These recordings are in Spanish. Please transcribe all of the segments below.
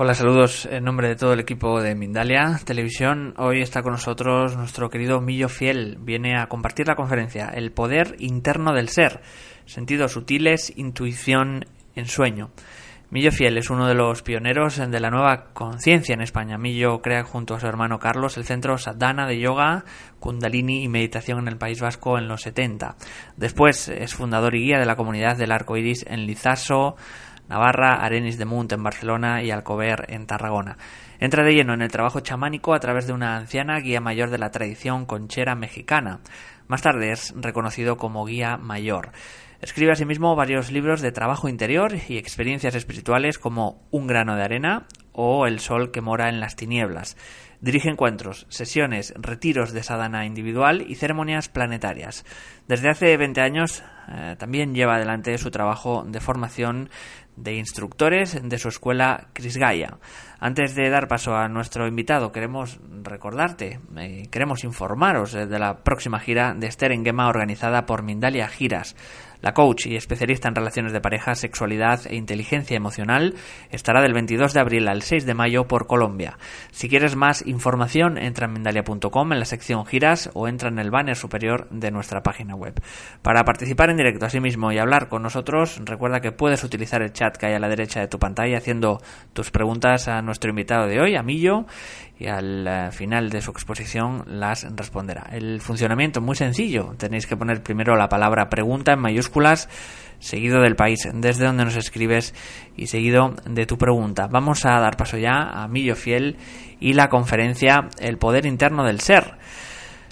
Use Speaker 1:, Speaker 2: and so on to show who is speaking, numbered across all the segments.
Speaker 1: Hola, saludos en nombre de todo el equipo de Mindalia Televisión. Hoy está con nosotros nuestro querido Millo Fiel. Viene a compartir la conferencia El poder interno del ser, sentidos sutiles, intuición en sueño. Millo Fiel es uno de los pioneros de la nueva conciencia en España. Millo crea junto a su hermano Carlos el centro Sadhana de yoga, kundalini y meditación en el País Vasco en los 70. Después es fundador y guía de la comunidad del arco iris en Lizaso, Navarra, Arenis de Munt en Barcelona y Alcover en Tarragona. Entra de lleno en el trabajo chamánico a través de una anciana guía mayor de la tradición conchera mexicana. Más tarde es reconocido como guía mayor. Escribe asimismo varios libros de trabajo interior y experiencias espirituales como Un grano de arena o El sol que mora en las tinieblas. Dirige encuentros, sesiones, retiros de sadhana individual y ceremonias planetarias. Desde hace 20 años eh, también lleva adelante su trabajo de formación de instructores de su escuela Crisgaya. Antes de dar paso a nuestro invitado, queremos recordarte, eh, queremos informaros de la próxima gira de Esther en Gema organizada por Mindalia Giras. La coach y especialista en relaciones de pareja, sexualidad e inteligencia emocional estará del 22 de abril al 6 de mayo por Colombia. Si quieres más información, entra en Mindalia.com en la sección giras o entra en el banner superior de nuestra página web. Para participar en directo asimismo y hablar con nosotros, recuerda que puedes utilizar el chat que hay a la derecha de tu pantalla haciendo tus preguntas a nuestro invitado de hoy, a Millo, y al eh, final de su exposición las responderá. El funcionamiento es muy sencillo. Tenéis que poner primero la palabra pregunta en mayúsculas, seguido del país desde donde nos escribes y seguido de tu pregunta. Vamos a dar paso ya a Millo Fiel y la conferencia El poder interno del ser.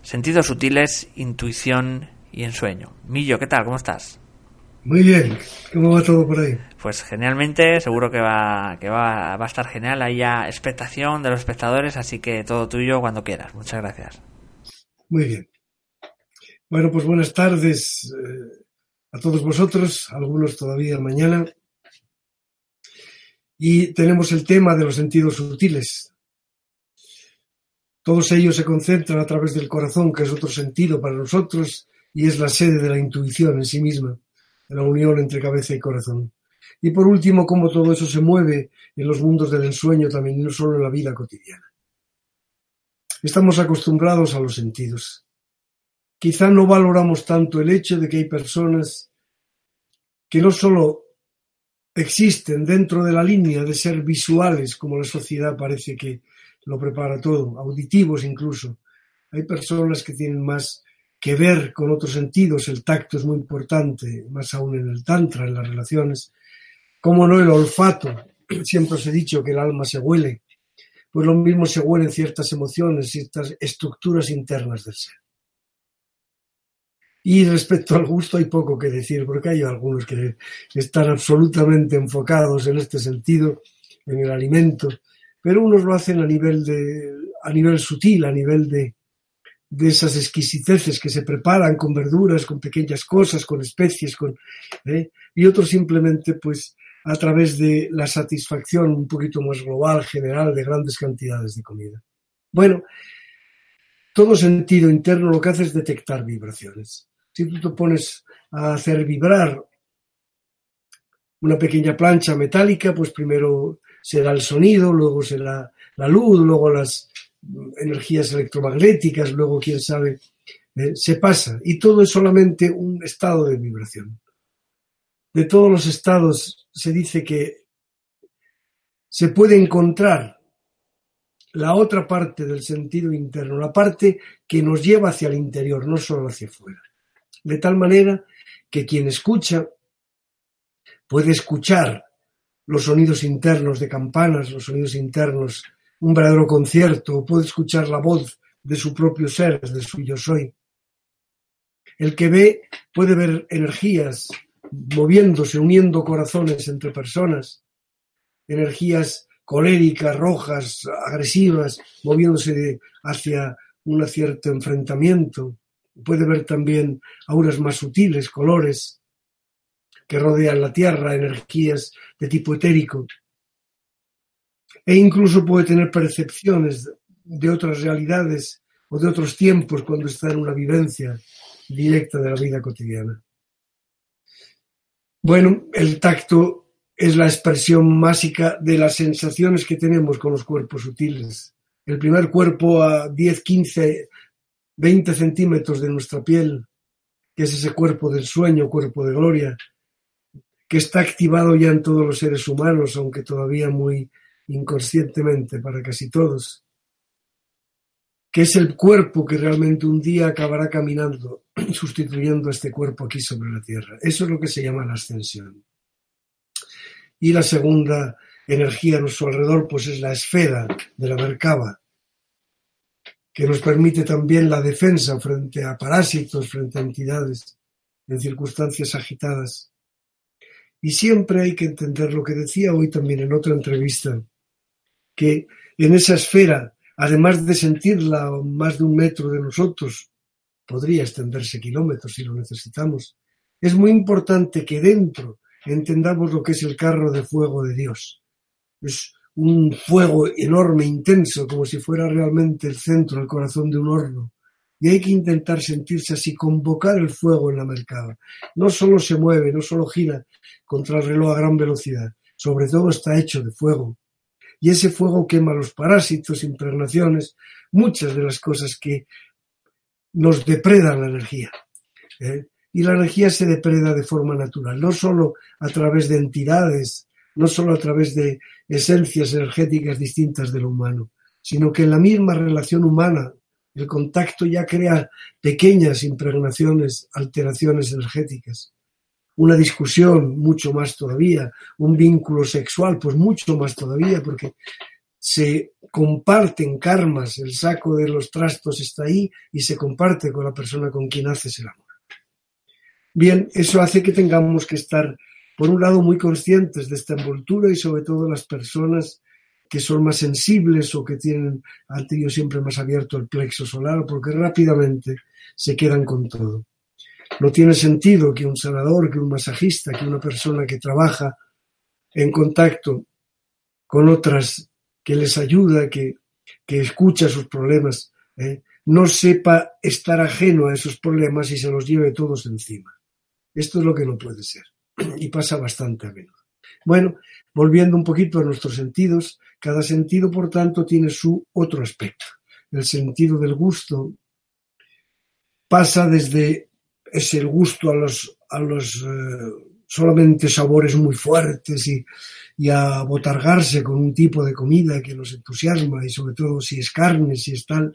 Speaker 1: Sentidos sutiles, intuición y ensueño. Millo, ¿qué tal? ¿Cómo estás?
Speaker 2: Muy bien, ¿cómo va todo por ahí?
Speaker 1: Pues genialmente, seguro que va, que va, va a estar genial. Hay ya expectación de los espectadores, así que todo tuyo cuando quieras. Muchas gracias.
Speaker 2: Muy bien. Bueno, pues buenas tardes eh, a todos vosotros, algunos todavía mañana. Y tenemos el tema de los sentidos sutiles. Todos ellos se concentran a través del corazón, que es otro sentido para nosotros y es la sede de la intuición en sí misma la unión entre cabeza y corazón. Y por último, cómo todo eso se mueve en los mundos del ensueño también, y no solo en la vida cotidiana. Estamos acostumbrados a los sentidos. Quizá no valoramos tanto el hecho de que hay personas que no solo existen dentro de la línea de ser visuales, como la sociedad parece que lo prepara todo, auditivos incluso. Hay personas que tienen más que ver con otros sentidos, el tacto es muy importante, más aún en el tantra, en las relaciones. Como no el olfato, siempre os he dicho que el alma se huele, pues lo mismo se huelen ciertas emociones, ciertas estructuras internas del ser. Y respecto al gusto hay poco que decir, porque hay algunos que están absolutamente enfocados en este sentido, en el alimento, pero unos lo hacen a nivel de, a nivel sutil, a nivel de, de esas exquisiteces que se preparan con verduras, con pequeñas cosas, con especies, con, ¿eh? y otros simplemente pues a través de la satisfacción un poquito más global, general, de grandes cantidades de comida. Bueno, todo sentido interno lo que hace es detectar vibraciones. Si tú te pones a hacer vibrar una pequeña plancha metálica, pues primero será el sonido, luego será la luz, luego las, energías electromagnéticas, luego quién sabe, eh, se pasa. Y todo es solamente un estado de vibración. De todos los estados se dice que se puede encontrar la otra parte del sentido interno, la parte que nos lleva hacia el interior, no solo hacia afuera. De tal manera que quien escucha puede escuchar los sonidos internos de campanas, los sonidos internos un verdadero concierto, o puede escuchar la voz de su propio ser, de su yo soy. El que ve puede ver energías moviéndose, uniendo corazones entre personas, energías coléricas, rojas, agresivas, moviéndose hacia un cierto enfrentamiento. Puede ver también auras más sutiles, colores que rodean la Tierra, energías de tipo etérico. E incluso puede tener percepciones de otras realidades o de otros tiempos cuando está en una vivencia directa de la vida cotidiana. Bueno, el tacto es la expresión mágica de las sensaciones que tenemos con los cuerpos sutiles. El primer cuerpo a 10, 15, 20 centímetros de nuestra piel, que es ese cuerpo del sueño, cuerpo de gloria, que está activado ya en todos los seres humanos, aunque todavía muy inconscientemente para casi todos que es el cuerpo que realmente un día acabará caminando, sustituyendo a este cuerpo aquí sobre la Tierra. Eso es lo que se llama la ascensión. Y la segunda energía a nuestro alrededor, pues es la esfera de la Merkaba, que nos permite también la defensa frente a parásitos, frente a entidades en circunstancias agitadas. Y siempre hay que entender lo que decía hoy también en otra entrevista, que en esa esfera además de sentirla más de un metro de nosotros, podría extenderse kilómetros si lo necesitamos, es muy importante que dentro entendamos lo que es el carro de fuego de Dios. Es un fuego enorme, intenso, como si fuera realmente el centro, el corazón de un horno. Y hay que intentar sentirse así, convocar el fuego en la mercada. No solo se mueve, no solo gira contra el reloj a gran velocidad, sobre todo está hecho de fuego y ese fuego quema los parásitos, impregnaciones, muchas de las cosas que nos depredan la energía. ¿eh? Y la energía se depreda de forma natural, no solo a través de entidades, no solo a través de esencias energéticas distintas de lo humano, sino que en la misma relación humana el contacto ya crea pequeñas impregnaciones, alteraciones energéticas una discusión, mucho más todavía, un vínculo sexual, pues mucho más todavía, porque se comparten karmas, el saco de los trastos está ahí y se comparte con la persona con quien haces el amor. Bien, eso hace que tengamos que estar, por un lado, muy conscientes de esta envoltura y sobre todo las personas que son más sensibles o que tienen, han tenido siempre más abierto el plexo solar, porque rápidamente se quedan con todo. No tiene sentido que un sanador, que un masajista, que una persona que trabaja en contacto con otras, que les ayuda, que, escucha sus problemas, ¿eh? no sepa estar ajeno a esos problemas y se los lleve todos encima. Esto es lo que no puede ser. Y pasa bastante a menudo. Bueno, volviendo un poquito a nuestros sentidos, cada sentido, por tanto, tiene su otro aspecto. El sentido del gusto pasa desde es el gusto a los, a los eh, solamente sabores muy fuertes y, y, a botargarse con un tipo de comida que nos entusiasma y sobre todo si es carne, si es tal,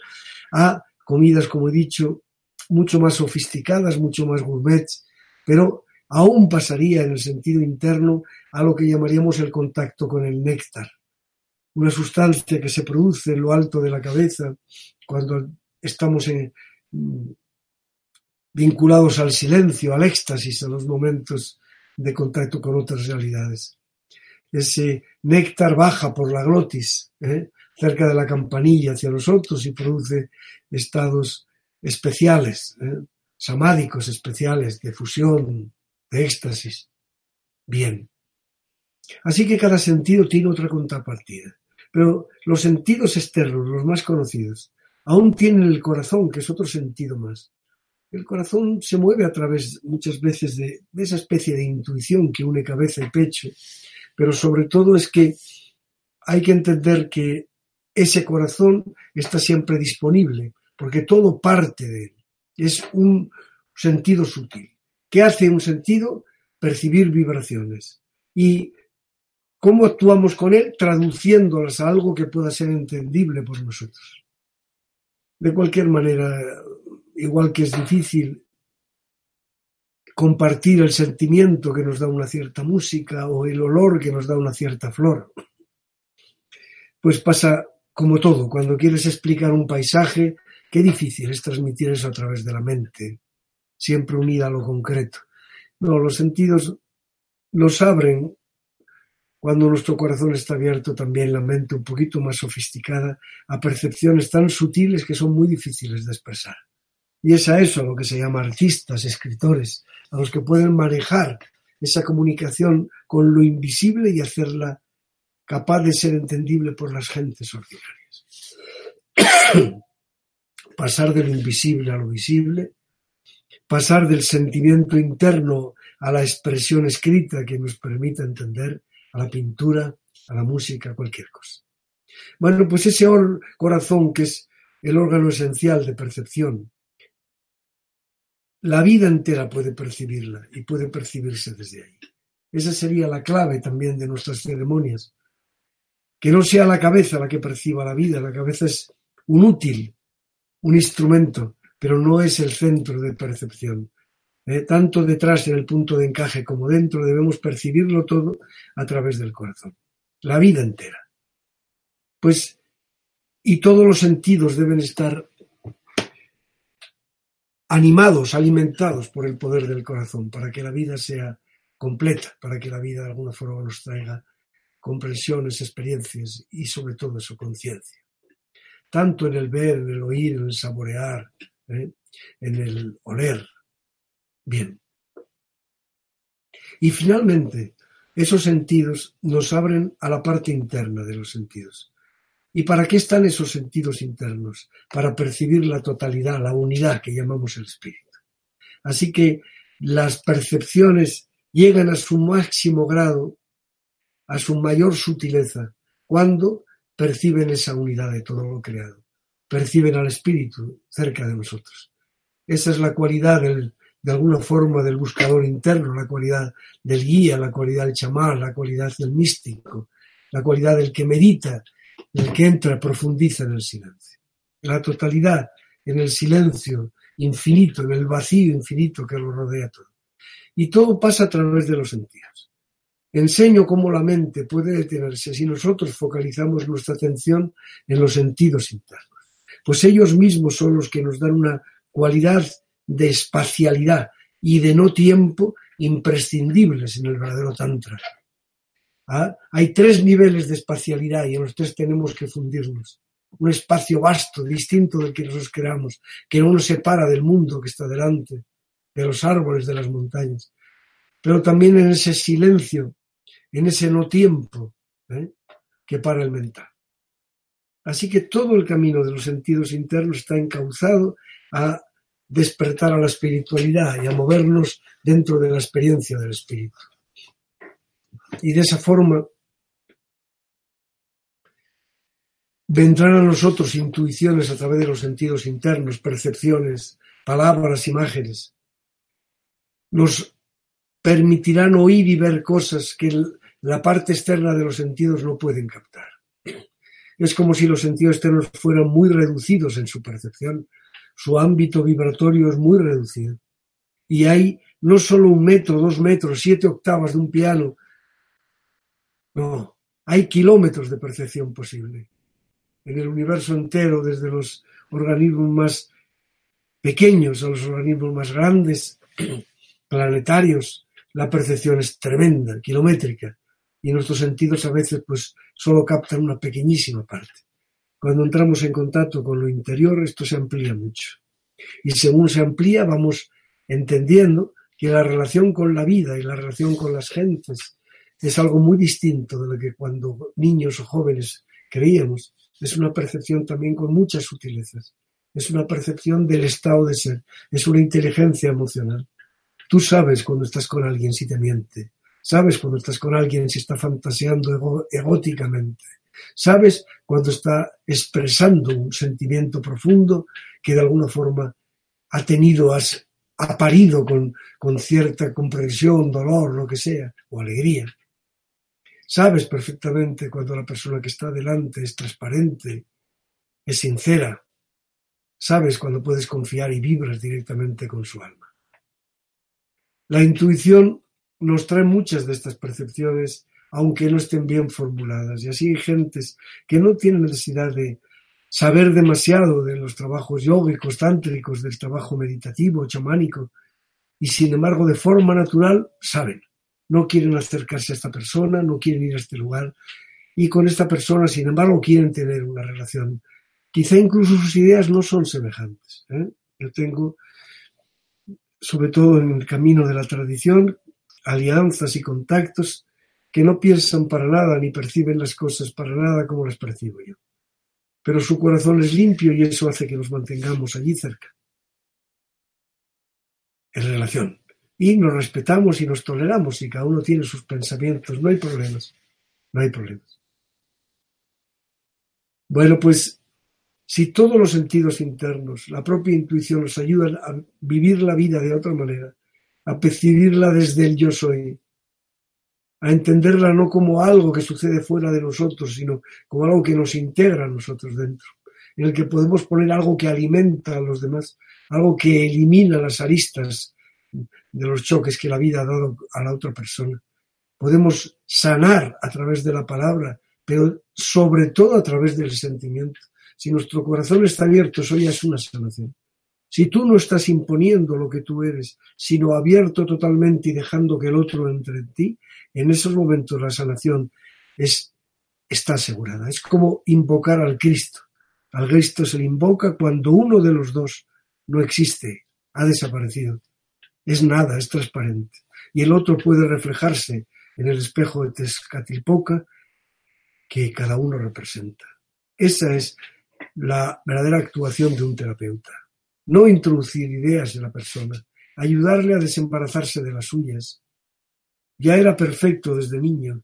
Speaker 2: a comidas, como he dicho, mucho más sofisticadas, mucho más gourmet, pero aún pasaría en el sentido interno a lo que llamaríamos el contacto con el néctar, una sustancia que se produce en lo alto de la cabeza cuando estamos en, vinculados al silencio, al éxtasis, a los momentos de contacto con otras realidades. Ese néctar baja por la glotis, ¿eh? cerca de la campanilla hacia los otros y produce estados especiales, ¿eh? samádicos especiales, de fusión, de éxtasis. Bien. Así que cada sentido tiene otra contrapartida. Pero los sentidos externos, los más conocidos, aún tienen el corazón, que es otro sentido más. El corazón se mueve a través muchas veces de, esa especie de intuición que une cabeza y pecho, pero sobre todo es que hay que entender que ese corazón está siempre disponible, porque todo parte de él. Es un sentido sutil. ¿Qué hace un sentido? Percibir vibraciones. ¿Y cómo actuamos con él? Traduciéndolas a algo que pueda ser entendible por nosotros. De cualquier manera, igual que es difícil compartir el sentimiento que nos da una cierta música o el olor que nos da una cierta flor. Pues pasa como todo, cuando quieres explicar un paisaje, qué difícil es transmitir eso a través de la mente. Siempre unida a lo concreto. No, los sentidos nos abren cuando nuestro corazón está abierto, también la mente un poquito más sofisticada a percepciones tan sutiles que son muy difíciles de expresar. Y es a eso a lo que se llama artistas, escritores, a los que pueden manejar esa comunicación con lo invisible y hacerla capaz de ser entendible por las gentes ordinarias. pasar de lo invisible a lo visible, pasar del sentimiento interno a la expresión escrita que nos permita entender, a la pintura, a la música, cualquier cosa. Bueno, pues ese corazón que es el órgano esencial de percepción, la vida entera puede percibirla y puede percibirse desde ahí. Esa sería la clave también de nuestras ceremonias. Que no sea la cabeza la que perciba la vida, la cabeza es un útil, un instrumento, pero no es el centro de percepción. Eh, tanto detrás en el punto de encaje como dentro debemos percibirlo todo a través del corazón, la vida entera. Pues, y todos los sentidos deben estar animados, alimentados por el poder del corazón, para que la vida sea completa, para que la vida de alguna forma nos traiga comprensiones, experiencias y sobre todo su conciencia tanto en el ver, en el oír, en el saborear, ¿eh? en el oler. Bien. Y finalmente, esos sentidos nos abren a la parte interna de los sentidos. ¿Y para qué están esos sentidos internos? Para percibir la totalidad, la unidad que llamamos el espíritu. Así que las percepciones llegan a su máximo grado, a su mayor sutileza, cuando perciben esa unidad de todo lo creado, perciben al Espíritu cerca de nosotros. Esa es la cualidad de alguna forma del buscador interno, la cualidad del guía, la cualidad del chamán, la cualidad del místico, la cualidad del que medita, del que entra, profundiza en el silencio. La totalidad en el silencio infinito, en el vacío infinito que lo rodea todo. Y todo pasa a través de los sentidos. Enseño cómo la mente puede detenerse si nosotros focalizamos nuestra atención en los sentidos internos. Pues ellos mismos son los que nos dan una cualidad de espacialidad y de no tiempo imprescindibles en el verdadero Tantra. ¿Ah? Hay tres niveles de espacialidad y en los tres tenemos que fundirnos. Un espacio vasto, distinto del que nosotros creamos, que no nos separa del mundo que está delante, de los árboles, de las montañas. Pero también en ese silencio en ese no tiempo ¿eh? que para el mental. Así que todo el camino de los sentidos internos está encauzado a despertar a la espiritualidad y a movernos dentro de la experiencia del espíritu. Y de esa forma vendrán a nosotros intuiciones a través de los sentidos internos, percepciones, palabras, imágenes. Nos permitirán oír y ver cosas que la parte externa de los sentidos no pueden captar. Es como si los sentidos externos fueran muy reducidos en su percepción. Su ámbito vibratorio es muy reducido. Y hay no solo un metro, dos metros, siete octavas de un piano. No, hay kilómetros de percepción posible. En el universo entero, desde los organismos más pequeños a los organismos más grandes, planetarios, la percepción es tremenda, kilométrica y nuestros sentidos a veces pues solo captan una pequeñísima parte. Cuando entramos en contacto con lo interior, esto se amplía mucho. Y según se amplía, vamos entendiendo que la relación con la vida y la relación con las gentes es algo muy distinto de lo que cuando niños o jóvenes creíamos. Es una percepción también con muchas sutilezas. Es una percepción del estado de ser. Es una inteligencia emocional. Tú sabes cuando estás con alguien si te miente. Sabes cuando estás con alguien si está fantaseando egóticamente. Sabes cuando está expresando un sentimiento profundo que de alguna forma ha tenido, has, ha parido con, con cierta comprensión, dolor, lo que sea, o alegría. Sabes perfectamente cuando la persona que está delante es transparente, es sincera. Sabes cuando puedes confiar y vibras directamente con su alma. La intuición nos trae muchas de estas percepciones, aunque no estén bien formuladas. Y así hay gentes que no tienen necesidad de saber demasiado de los trabajos yógicos, tántricos, del trabajo meditativo, chamánico, y sin embargo de forma natural saben, no quieren acercarse a esta persona, no quieren ir a este lugar y con esta persona, sin embargo, quieren tener una relación. Quizá incluso sus ideas no son semejantes. ¿eh? Yo tengo, sobre todo en el camino de la tradición, alianzas y contactos que no piensan para nada ni perciben las cosas para nada como las percibo yo. Pero su corazón es limpio y eso hace que nos mantengamos allí cerca. En relación. Y nos respetamos y nos toleramos y cada uno tiene sus pensamientos. No hay problemas. No hay problemas. Bueno, pues si todos los sentidos internos, la propia intuición nos ayudan a vivir la vida de otra manera, a percibirla desde el yo soy, a entenderla no como algo que sucede fuera de nosotros, sino como algo que nos integra a nosotros dentro, en el que podemos poner algo que alimenta a los demás, algo que elimina las aristas de los choques que la vida ha dado a la otra persona. Podemos sanar a través de la palabra, pero sobre todo a través del sentimiento. Si nuestro corazón está abierto, eso ya es una sanación. Si tú no estás imponiendo lo que tú eres, sino abierto totalmente y dejando que el otro entre en ti, en esos momentos la sanación es, está asegurada. Es como invocar al Cristo. Al Cristo se le invoca cuando uno de los dos no existe, ha desaparecido. Es nada, es transparente. Y el otro puede reflejarse en el espejo de Tezcatlipoca que cada uno representa. Esa es la verdadera actuación de un terapeuta no introducir ideas en la persona, ayudarle a desembarazarse de las suyas. Ya era perfecto desde niño.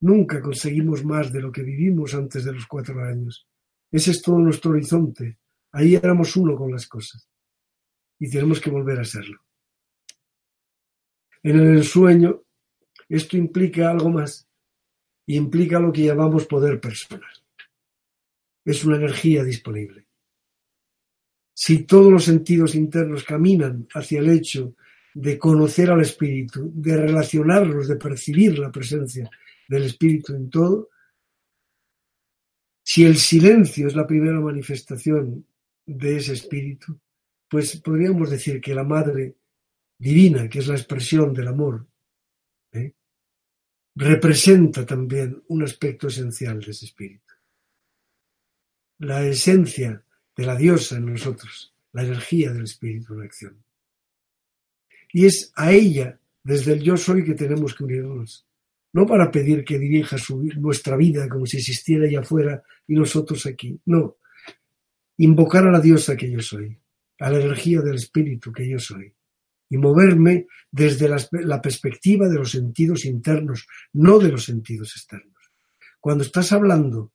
Speaker 2: Nunca conseguimos más de lo que vivimos antes de los cuatro años. Ese es todo nuestro horizonte. Ahí éramos uno con las cosas. Y tenemos que volver a serlo. En el ensueño, esto implica algo más. Implica lo que llamamos poder personal. Es una energía disponible. Si todos los sentidos internos caminan hacia el hecho de conocer al espíritu, de relacionarlos, de percibir la presencia del espíritu en todo, si el silencio es la primera manifestación de ese espíritu, pues podríamos decir que la madre divina, que es la expresión del amor, ¿eh? representa también un aspecto esencial de ese espíritu. La esencia de la diosa en nosotros, la energía del espíritu en acción. Y es a ella, desde el yo soy, que tenemos que unirnos. No para pedir que dirija nuestra vida como si existiera allá afuera y nosotros aquí. No. Invocar a la diosa que yo soy, a la energía del espíritu que yo soy. Y moverme desde la, perspectiva de los sentidos internos, no de los sentidos externos. Cuando estás hablando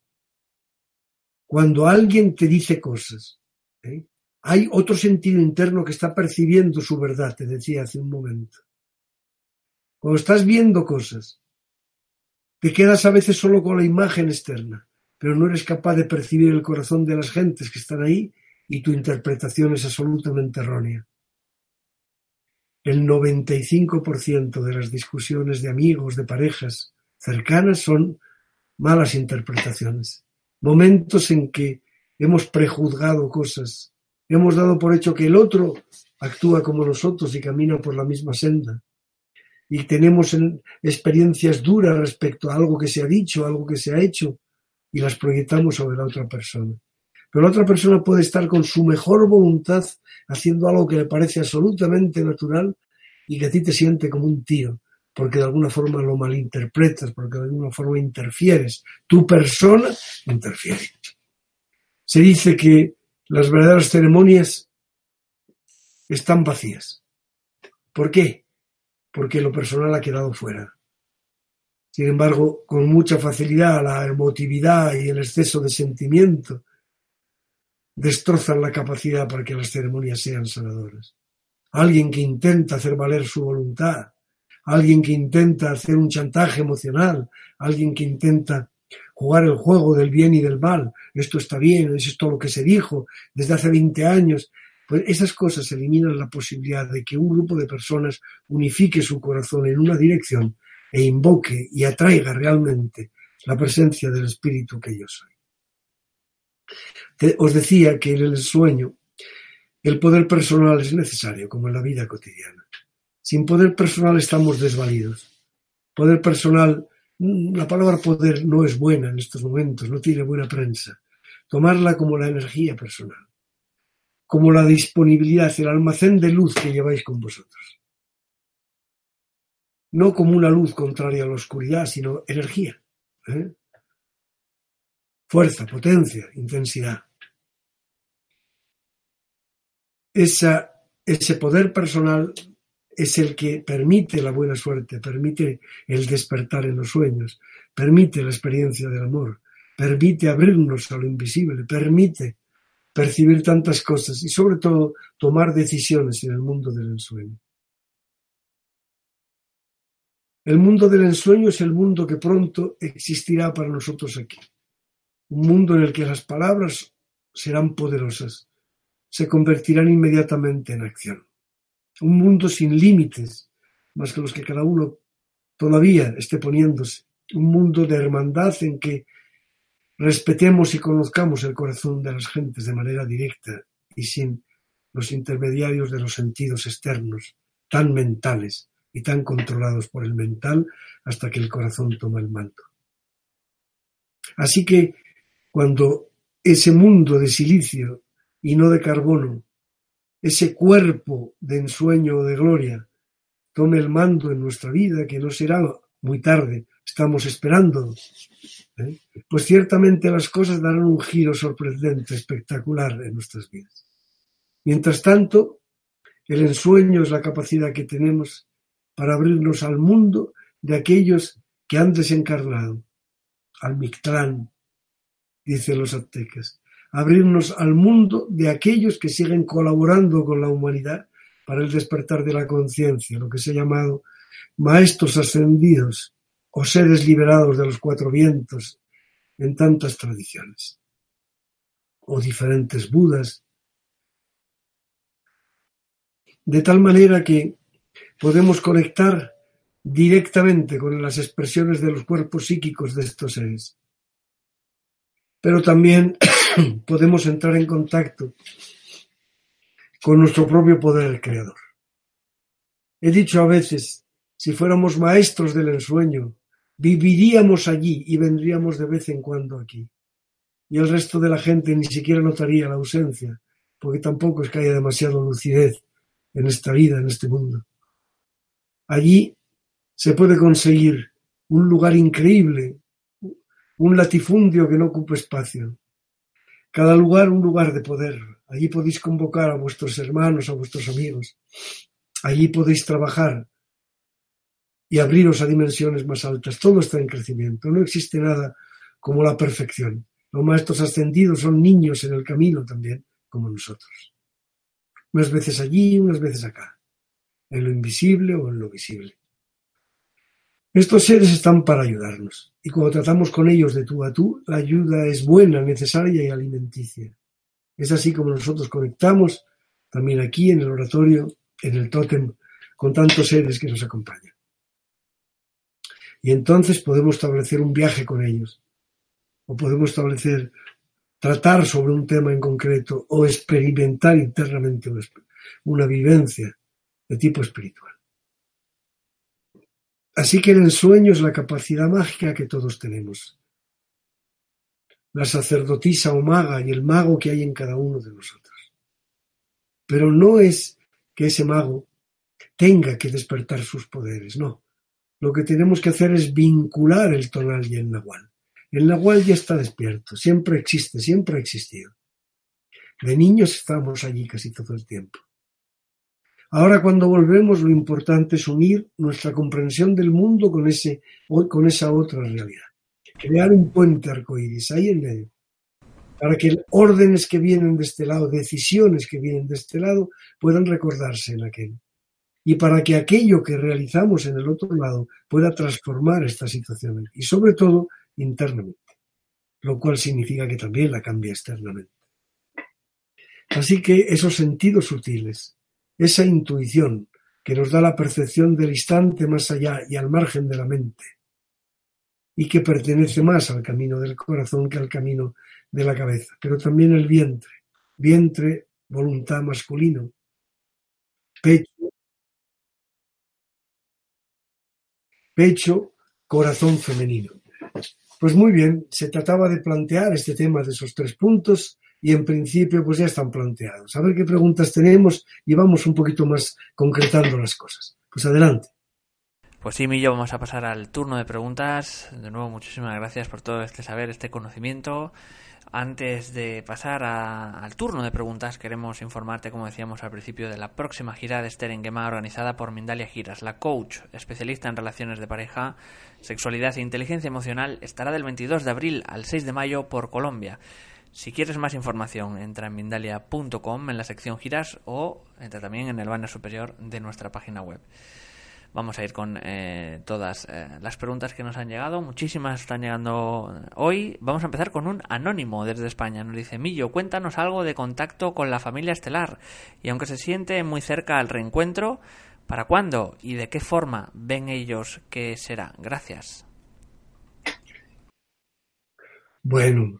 Speaker 2: cuando alguien te dice cosas, ¿eh? hay otro sentido interno que está percibiendo su verdad, te decía hace un momento. Cuando estás viendo cosas, te quedas a veces solo con la imagen externa, pero no eres capaz de percibir el corazón de las gentes que están ahí y tu interpretación es absolutamente errónea. El 95% de las discusiones de amigos, de parejas cercanas son malas interpretaciones momentos en que hemos prejuzgado cosas, hemos dado por hecho que el otro actúa como nosotros y camina por la misma senda. Y tenemos experiencias duras respecto a algo que se ha dicho, algo que se ha hecho, y las proyectamos sobre la otra persona. Pero la otra persona puede estar con su mejor voluntad haciendo algo que le parece absolutamente natural y que a ti te siente como un tío porque de alguna forma lo malinterpretas, porque de alguna forma interfieres. Tu persona interfiere. Se dice que las verdaderas ceremonias están vacías. ¿Por qué? Porque lo personal ha quedado fuera. Sin embargo, con mucha facilidad la emotividad y el exceso de sentimiento destrozan la capacidad para que las ceremonias sean sanadoras. Alguien que intenta hacer valer su voluntad alguien que intenta hacer un chantaje emocional, alguien que intenta jugar el juego del bien y del mal, esto está bien, es todo lo que se dijo desde hace 20 años, pues esas cosas eliminan la posibilidad de que un grupo de personas unifique su corazón en una dirección e invoque y atraiga realmente la presencia del espíritu que yo soy. Os decía que en el sueño El poder personal es necesario, como en la vida cotidiana. Sin poder personal estamos desvalidos. Poder personal, mm, la palabra poder no es buena en estos momentos, no tiene buena prensa. Tomarla como la energía personal, como la disponibilidad, el almacén de luz que lleváis con vosotros. No como una luz contraria a la oscuridad, sino energía. ¿eh? Fuerza, potencia, intensidad. Esa, ese poder personal es el que permite la buena suerte, permite el despertar en los sueños, permite la experiencia del amor, permite abrirnos a lo invisible, permite percibir tantas cosas y sobre todo tomar decisiones en el mundo del ensueño. El mundo del ensueño es el mundo que pronto existirá para nosotros aquí. Un mundo en el que las palabras serán poderosas, se convertirán inmediatamente en acción. Un mundo sin límites, más que los que cada uno todavía esté poniéndose. Un mundo de hermandad en que respetemos y conozcamos el corazón de las gentes de manera directa y sin los intermediarios de los sentidos externos, tan mentales y tan controlados por el mental hasta que el corazón toma el mando. Así que cuando ese mundo de silicio y no de carbono, ese cuerpo de ensueño o de gloria, tome el mando en nuestra vida, que no será muy tarde, estamos esperando, ¿eh? pues ciertamente las cosas darán un giro sorprendente, espectacular en nuestras vidas. Mientras tanto, el ensueño es la capacidad que tenemos para abrirnos al mundo de aquellos que han desencarnado, al Mictlán, dicen los aztecas, abrirnos al mundo de aquellos que siguen colaborando con la humanidad para el despertar de la conciencia, lo que se ha llamado maestros ascendidos o seres liberados de los cuatro vientos en tantas tradiciones, o diferentes budas, de tal manera que podemos conectar directamente con las expresiones de los cuerpos psíquicos de estos seres. Pero también podemos entrar en contacto con nuestro propio poder creador. He dicho a veces, si fuéramos maestros del ensueño, viviríamos allí y vendríamos de vez en cuando aquí. Y el resto de la gente ni siquiera notaría la ausencia, porque tampoco es que haya demasiada lucidez en esta vida, en este mundo. Allí se puede conseguir un lugar increíble, un latifundio que no ocupe espacio, cada lugar un lugar de poder. Allí podéis convocar a vuestros hermanos, a vuestros amigos. Allí podéis trabajar y abriros a dimensiones más altas. Todo está en crecimiento. No existe nada como la perfección. Los maestros ascendidos son niños en el camino también, como nosotros. Unas veces allí, unas veces acá. En lo invisible o en lo visible. Estos seres están para ayudarnos, y cuando tratamos con ellos de tú a tú, la ayuda es buena, necesaria y alimenticia. Es así como nosotros conectamos también aquí en el oratorio, en el tótem, con tantos seres que nos acompañan. Y entonces podemos establecer un viaje con ellos, o podemos establecer, tratar sobre un tema en concreto, o experimentar internamente una vivencia de tipo espiritual. Así que el ensueño es la capacidad mágica que todos tenemos. La sacerdotisa o maga y el mago que hay en cada uno de nosotros. Pero no es que ese mago tenga que despertar sus poderes, no. Lo que tenemos que hacer es vincular el tonal y el nahual. El nahual ya está despierto, siempre existe, siempre ha existido. De niños estamos allí casi todo el tiempo. Ahora cuando volvemos lo importante es unir nuestra comprensión del mundo con, ese, con esa otra realidad. Crear un puente arcoíris ahí en medio. Para que órdenes que vienen de este lado, decisiones que vienen de este lado, puedan recordarse en aquel. Y para que aquello que realizamos en el otro lado pueda transformar esta situación. Y sobre todo internamente. Lo cual significa que también la cambia externamente. Así que esos sentidos sutiles, esa intuición que nos da la percepción del instante más allá y al margen de la mente, y que pertenece más al camino del corazón que al camino de la cabeza, pero también el vientre, vientre voluntad masculino, pecho, pecho, corazón femenino. Pues muy bien, se trataba de plantear este tema de esos tres puntos y en principio pues ya están planteados. A ver qué preguntas tenemos y vamos un poquito más concretando las cosas. Pues adelante.
Speaker 1: Pues sí, Millo, vamos a pasar al turno de preguntas. De nuevo, muchísimas gracias por todo este saber, este conocimiento. Antes de pasar al turno de preguntas, queremos informarte, como decíamos al principio, de la próxima gira de Esther organizada por Mindalia Giras. La coach, especialista en relaciones de pareja, sexualidad e inteligencia emocional, estará del 22 de abril al 6 de mayo por Colombia. Si quieres más información, entra en mindalia.com en la sección giras o entra también en el banner superior de nuestra página web. Vamos a ir con eh, todas eh, las preguntas que nos han llegado. Muchísimas están llegando hoy. Vamos a empezar con un anónimo desde España. Nos dice, Millo, cuéntanos algo de contacto con la familia estelar. Y aunque se siente muy cerca al reencuentro, ¿para cuándo y de qué forma ven ellos que será? Gracias.
Speaker 2: Bueno,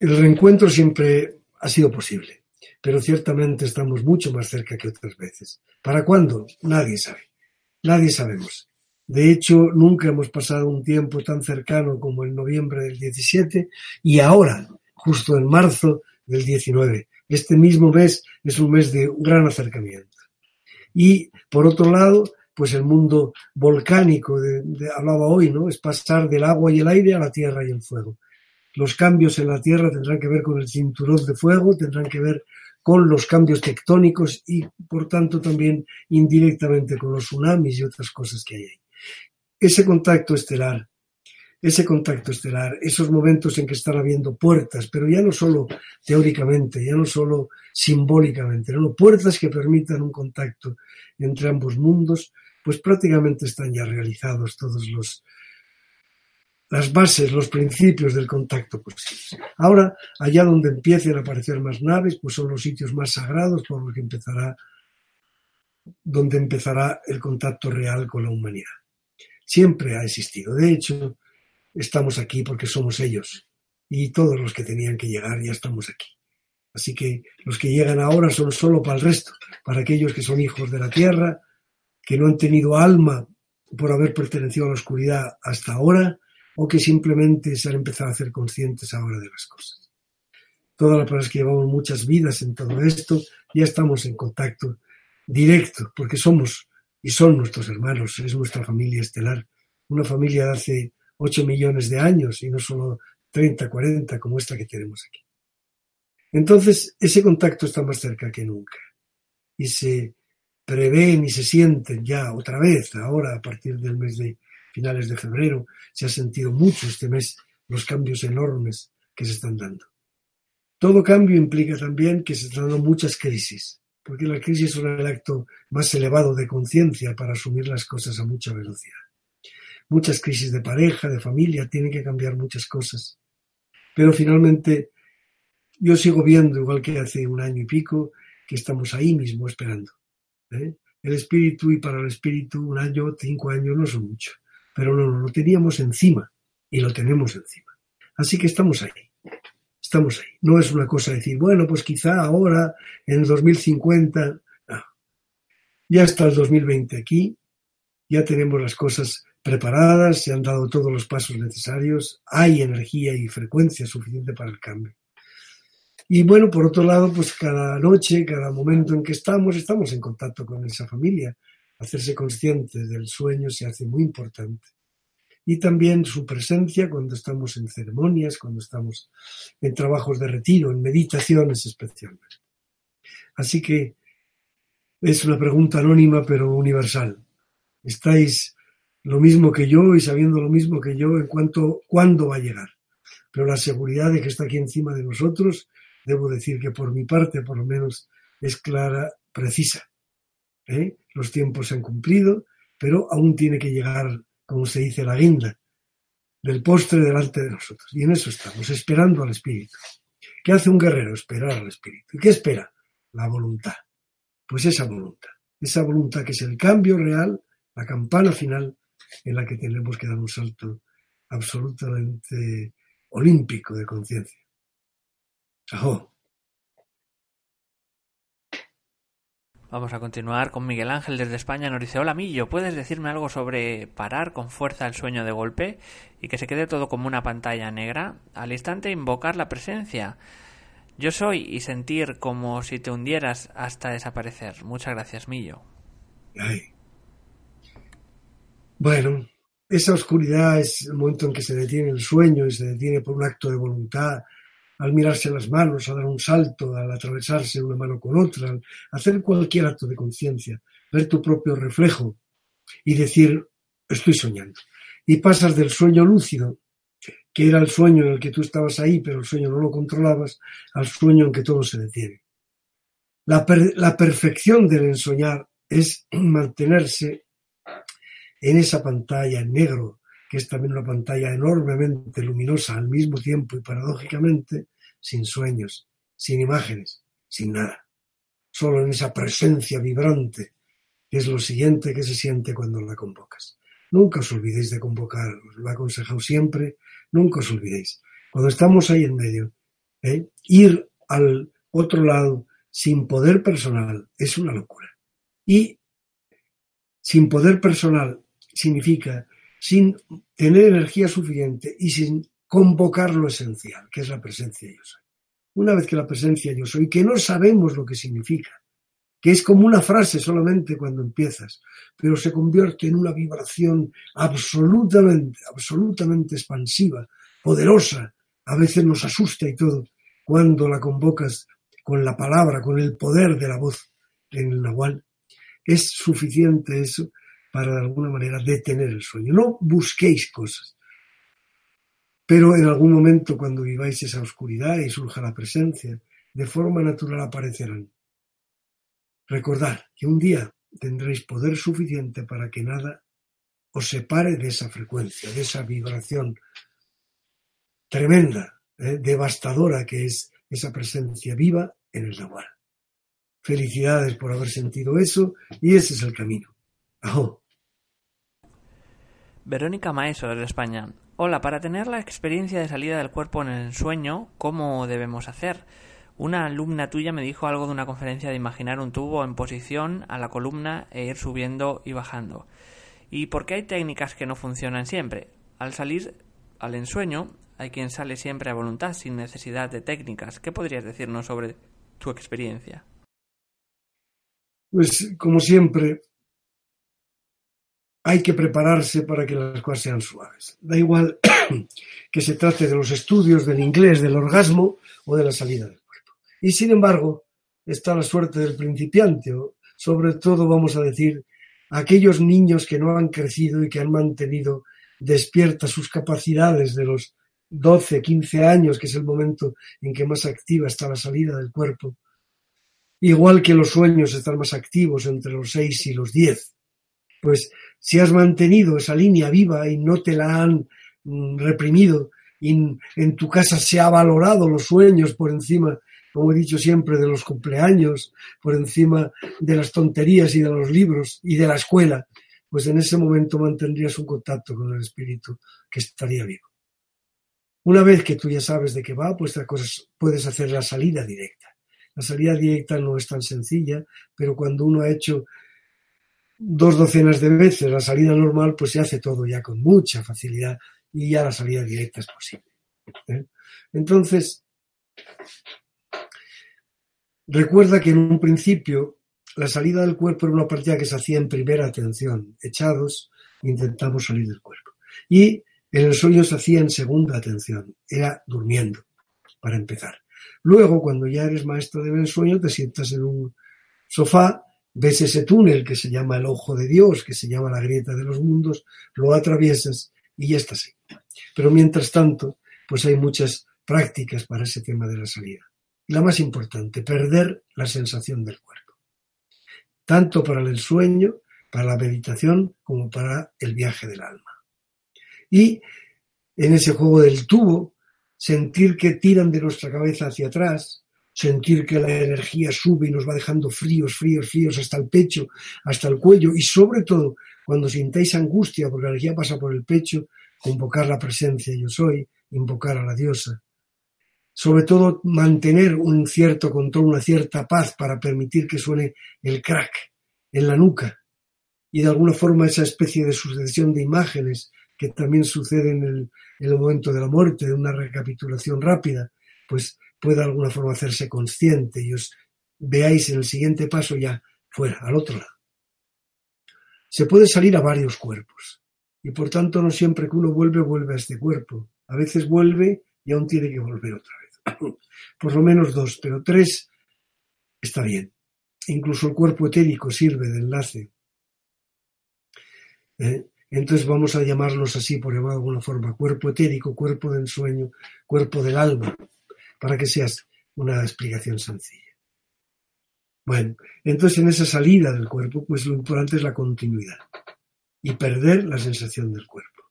Speaker 2: el reencuentro siempre ha sido posible pero ciertamente estamos mucho más cerca que otras veces. ¿Para cuándo? Nadie sabe. Nadie sabemos. De hecho, nunca hemos pasado un tiempo tan cercano como el noviembre del 17 y ahora, justo en marzo del 19. Este mismo mes es un mes de gran acercamiento. Y, por otro lado, pues el mundo volcánico, de, hablaba hoy, ¿no? Es pasar del agua y el aire a la tierra y el fuego. Los cambios en la tierra tendrán que ver con el cinturón de fuego, tendrán que ver con los cambios tectónicos y, por tanto, también indirectamente con los tsunamis y otras cosas que hay ahí. Ese contacto estelar, ese contacto estelar, esos momentos en que están habiendo puertas, pero ya no solo teóricamente, ya no solo simbólicamente, no, puertas que permitan un contacto entre ambos mundos, pues prácticamente están ya realizados todos los, las bases, los principios del contacto posibles. Ahora, allá donde empiecen a aparecer más naves, pues son los sitios más sagrados por los que empezará, donde empezará el contacto real con la humanidad. Siempre ha existido. De hecho, estamos aquí porque somos ellos. Y todos los que tenían que llegar ya estamos aquí. Así que los que llegan ahora son solo para el resto, para aquellos que son hijos de la tierra, que no han tenido alma por haber pertenecido a la oscuridad hasta ahora, o que simplemente se han empezado a hacer conscientes ahora de las cosas. Todas las personas que llevamos muchas vidas en todo esto, ya estamos en contacto directo, porque somos y son nuestros hermanos, es nuestra familia estelar, una familia de hace 8 millones de años y no solo 30, 40 como esta que tenemos aquí. Entonces, ese contacto está más cerca que nunca y se prevén y se sienten ya otra vez, ahora a partir del mes de finales de febrero, se ha sentido mucho este mes los cambios enormes que se están dando. Todo cambio implica también que se están dando muchas crisis, porque la crisis es el acto más elevado de conciencia para asumir las cosas a mucha velocidad. Muchas crisis de pareja, de familia, tienen que cambiar muchas cosas. Pero finalmente yo sigo viendo, igual que hace un año y pico, que estamos ahí mismo esperando. ¿eh? El espíritu y para el espíritu un año, cinco años no son mucho pero no, lo teníamos encima y lo tenemos encima. Así que estamos ahí, estamos ahí. No es una cosa decir, bueno, pues quizá ahora, en el 2050, no. Ya está el 2020 aquí, ya tenemos las cosas preparadas, se han dado todos los pasos necesarios, hay energía y frecuencia suficiente para el cambio. Y bueno, por otro lado, pues cada noche, cada momento en que estamos, estamos en contacto con esa familia, hacerse consciente del sueño se hace muy importante. Y también su presencia cuando estamos en ceremonias, cuando estamos en trabajos de retiro, en meditaciones especialmente. Así que es una pregunta anónima pero universal. ¿Estáis lo mismo que yo y sabiendo lo mismo que yo en cuanto cuándo va a llegar? Pero la seguridad de que está aquí encima de nosotros, debo decir que por mi parte por lo menos es clara, precisa. ¿eh? Los tiempos se han cumplido, pero aún tiene que llegar, como se dice, la guinda del postre delante de nosotros. Y en eso estamos, esperando al Espíritu. ¿Qué hace un guerrero? Esperar al Espíritu. ¿Y qué espera? La voluntad. Pues esa voluntad. Esa voluntad que es el cambio real, la campana final en la que tenemos que dar un salto absolutamente olímpico de conciencia.
Speaker 1: Vamos a continuar con Miguel Ángel desde España. Nos dice, hola Millo, ¿puedes decirme algo sobre parar con fuerza el sueño de golpe y que se quede todo como una pantalla negra? Al instante invocar la presencia. Yo soy y sentir como si te hundieras hasta desaparecer. Muchas gracias, Millo.
Speaker 2: Bueno, esa oscuridad es el momento en que se detiene el sueño y se detiene por un acto de voluntad, al mirarse las manos, a dar un salto, al atravesarse una mano con otra, al hacer cualquier acto de conciencia, ver tu propio reflejo y decir, estoy soñando. Y pasas del sueño lúcido, que era el sueño en el que tú estabas ahí, pero el sueño no lo controlabas, al sueño en que todo se detiene. La, la perfección del ensoñar es mantenerse en esa pantalla en negro que es también una pantalla enormemente luminosa al mismo tiempo y paradójicamente sin sueños, sin imágenes, sin nada. Solo en esa presencia vibrante, que es lo siguiente que se siente cuando la convocas. Nunca os olvidéis de convocar, os lo he aconsejado siempre, nunca os olvidéis. Cuando estamos ahí en medio, ¿eh? ir al otro lado sin poder personal es una locura. Y sin poder personal significa sin tener energía suficiente y sin convocar lo esencial, que es la presencia yo soy. Una vez que la presencia yo soy, que no sabemos lo que significa, que es como una frase solamente cuando empiezas, pero se convierte en una vibración absolutamente, absolutamente expansiva, poderosa, a veces nos asusta y todo, cuando la convocas con la palabra, con el poder de la voz en el Nahual. Es suficiente eso para de alguna manera detener el sueño. No busquéis cosas, pero en algún momento cuando viváis esa oscuridad y surja la presencia, de forma natural aparecerán. Recordad que un día tendréis poder suficiente para que nada os separe de esa frecuencia, de esa vibración tremenda, eh, devastadora que es esa presencia viva en el Nahual. Felicidades por haber sentido eso y ese es el camino.
Speaker 1: Verónica Maeso, de España. Hola, para tener la experiencia de salida del cuerpo en el sueño, ¿cómo debemos hacer? Una alumna tuya me dijo algo de una conferencia de imaginar un tubo en posición a la columna e ir subiendo y bajando. ¿Y por qué hay técnicas que no funcionan siempre? Al salir al ensueño, hay quien sale siempre a voluntad sin necesidad de técnicas. ¿Qué podrías decirnos sobre tu experiencia?
Speaker 2: Pues como siempre, hay que prepararse para que las cosas sean suaves. Da igual que se trate de los estudios del inglés, del orgasmo o de la salida del cuerpo. Y sin embargo, está la suerte del principiante, o sobre todo, vamos a decir, aquellos niños que no han crecido y que han mantenido despiertas sus capacidades de los 12, 15 años, que es el momento en que más activa está la salida del cuerpo. Igual que los sueños están más activos entre los 6 y los 10. Pues si has mantenido esa línea viva y no te la han mm, reprimido y en tu casa se ha valorado los sueños por encima, como he dicho siempre, de los cumpleaños, por encima de las tonterías y de los libros y de la escuela, pues en ese momento mantendrías un contacto con el espíritu que estaría vivo. Una vez que tú ya sabes de qué va, pues puedes hacer la salida directa. La salida directa no es tan sencilla, pero cuando uno ha hecho dos docenas de veces la salida normal, pues se hace todo ya con mucha facilidad y ya la salida directa es posible. ¿eh? Entonces, recuerda que en un principio la salida del cuerpo era una partida que se hacía en primera atención, echados, intentamos salir del cuerpo. Y en el sueño se hacía en segunda atención, era durmiendo, para empezar. Luego, cuando ya eres maestro del sueño, te sientas en un sofá ves ese túnel que se llama el ojo de Dios, que se llama la grieta de los mundos, lo atraviesas y ya estás ahí. Pero mientras tanto, pues hay muchas prácticas para ese tema de la salida. la más importante, perder la sensación del cuerpo. Tanto para el sueño, para la meditación, como para el viaje del alma. Y en ese juego del tubo, sentir que tiran de nuestra cabeza hacia atrás, sentir que la energía sube y nos va dejando fríos, fríos, fríos hasta el pecho, hasta el cuello y sobre todo cuando sintáis angustia porque la energía pasa por el pecho, convocar la presencia yo soy, invocar a la diosa. Sobre todo mantener un cierto control, una cierta paz para permitir que suene el crack en la nuca. Y de alguna forma esa especie de sucesión de imágenes que también sucede en el, en el momento de la muerte, de una recapitulación rápida, pues pueda de alguna forma hacerse consciente y os veáis en el siguiente paso ya fuera, al otro lado. Se puede salir a varios cuerpos y por tanto no siempre que uno vuelve, vuelve a este cuerpo. A veces vuelve y aún tiene que volver otra vez. Por lo menos dos, pero tres está bien. Incluso el cuerpo etérico sirve de enlace. ¿Eh? Entonces vamos a llamarlos así, por llamar de alguna forma, cuerpo etérico, cuerpo de ensueño, cuerpo del alma, para que sea una explicación sencilla. Bueno, entonces en esa salida del cuerpo, pues lo importante es la continuidad y perder la sensación del cuerpo.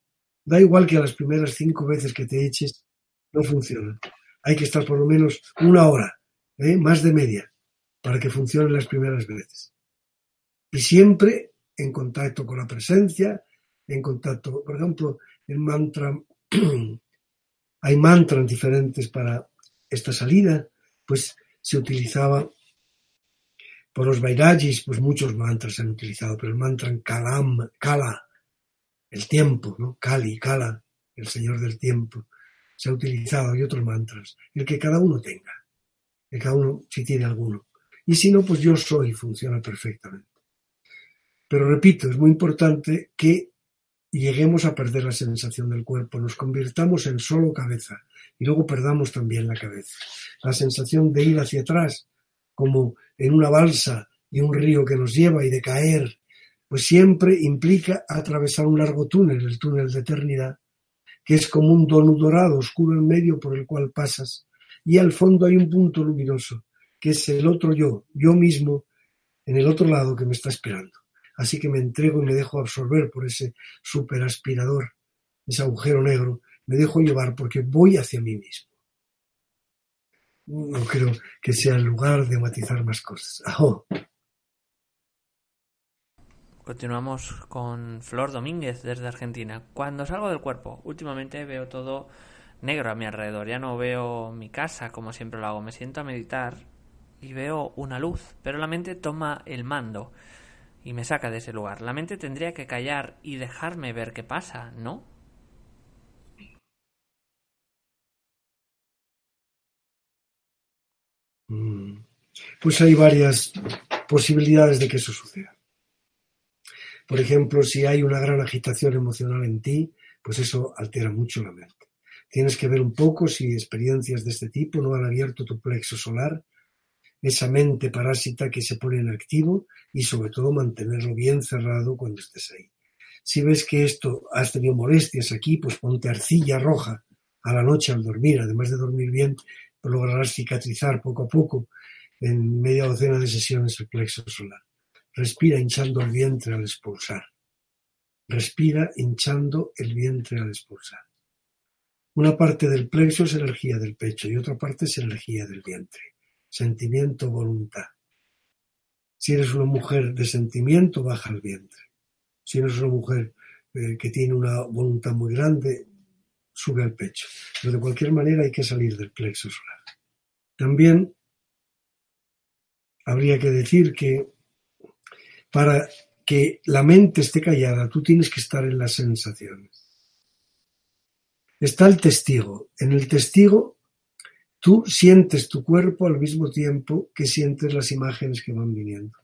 Speaker 2: Da igual que a las primeras cinco veces que te eches no funciona. Hay que estar por lo menos una hora, ¿eh? más de media, para que funcionen las primeras veces. Y siempre en contacto con la presencia, en contacto, por ejemplo, en mantra, hay mantras diferentes para esta salida, pues se utilizaba por los Vairagis, pues muchos mantras se han utilizado, pero el mantra Kalam, Kala, el tiempo, ¿no? Kali, Kala, el Señor del tiempo, se ha utilizado y otros mantras, el que cada uno tenga, que cada uno si tiene alguno. Y si no, pues yo soy, funciona perfectamente. Pero repito, es muy importante que lleguemos a perder la sensación del cuerpo, nos convirtamos en solo cabeza y luego perdamos también la cabeza. La sensación de ir hacia atrás, como en una balsa y un río que nos lleva y de caer, pues siempre implica atravesar un largo túnel, el túnel de eternidad, que es como un dono dorado oscuro en medio por el cual pasas, y al fondo hay un punto luminoso, que es el otro yo, yo mismo, en el otro lado que me está esperando. Así que me entrego y me dejo absorber por ese superaspirador, ese agujero negro, me dejo llevar porque voy hacia mí mismo no creo que sea el lugar de matizar más cosas.
Speaker 1: Continuamos con Flor Domínguez desde Argentina. Cuando salgo del cuerpo, últimamente veo todo negro a mi alrededor. Ya no veo mi casa como siempre lo hago. Me siento a meditar y veo una luz, pero la mente toma el mando y me saca de ese lugar. La mente tendría que callar y dejarme ver qué pasa, ¿no?
Speaker 2: Mm. Pues hay varias posibilidades de que eso suceda. Por ejemplo, si hay una gran agitación emocional en ti, pues eso altera mucho la mente. Tienes que ver un poco si experiencias de este tipo no han abierto tu plexo solar, esa mente parásita que se pone en activo y sobre todo mantenerlo bien cerrado cuando estés ahí. Si ves que esto has tenido molestias aquí, pues ponte arcilla roja a la noche al dormir, además de dormir bien, lograrás cicatrizar poco a poco en media docena de sesiones el plexo solar. Respira hinchando el vientre al expulsar. Respira hinchando el vientre al expulsar. Una parte del plexo es energía del pecho y otra parte es energía del vientre. Sentimiento, voluntad. Si eres una mujer de sentimiento, baja el vientre. Si eres una mujer eh, que tiene una voluntad muy grande, sube al pecho. Pero de cualquier manera hay que salir del plexo solar. También habría que decir que para que la mente esté callada, tú tienes que estar en las sensaciones. Está el testigo. En el testigo, tú sientes tu cuerpo al mismo tiempo que sientes las imágenes que van viniendo.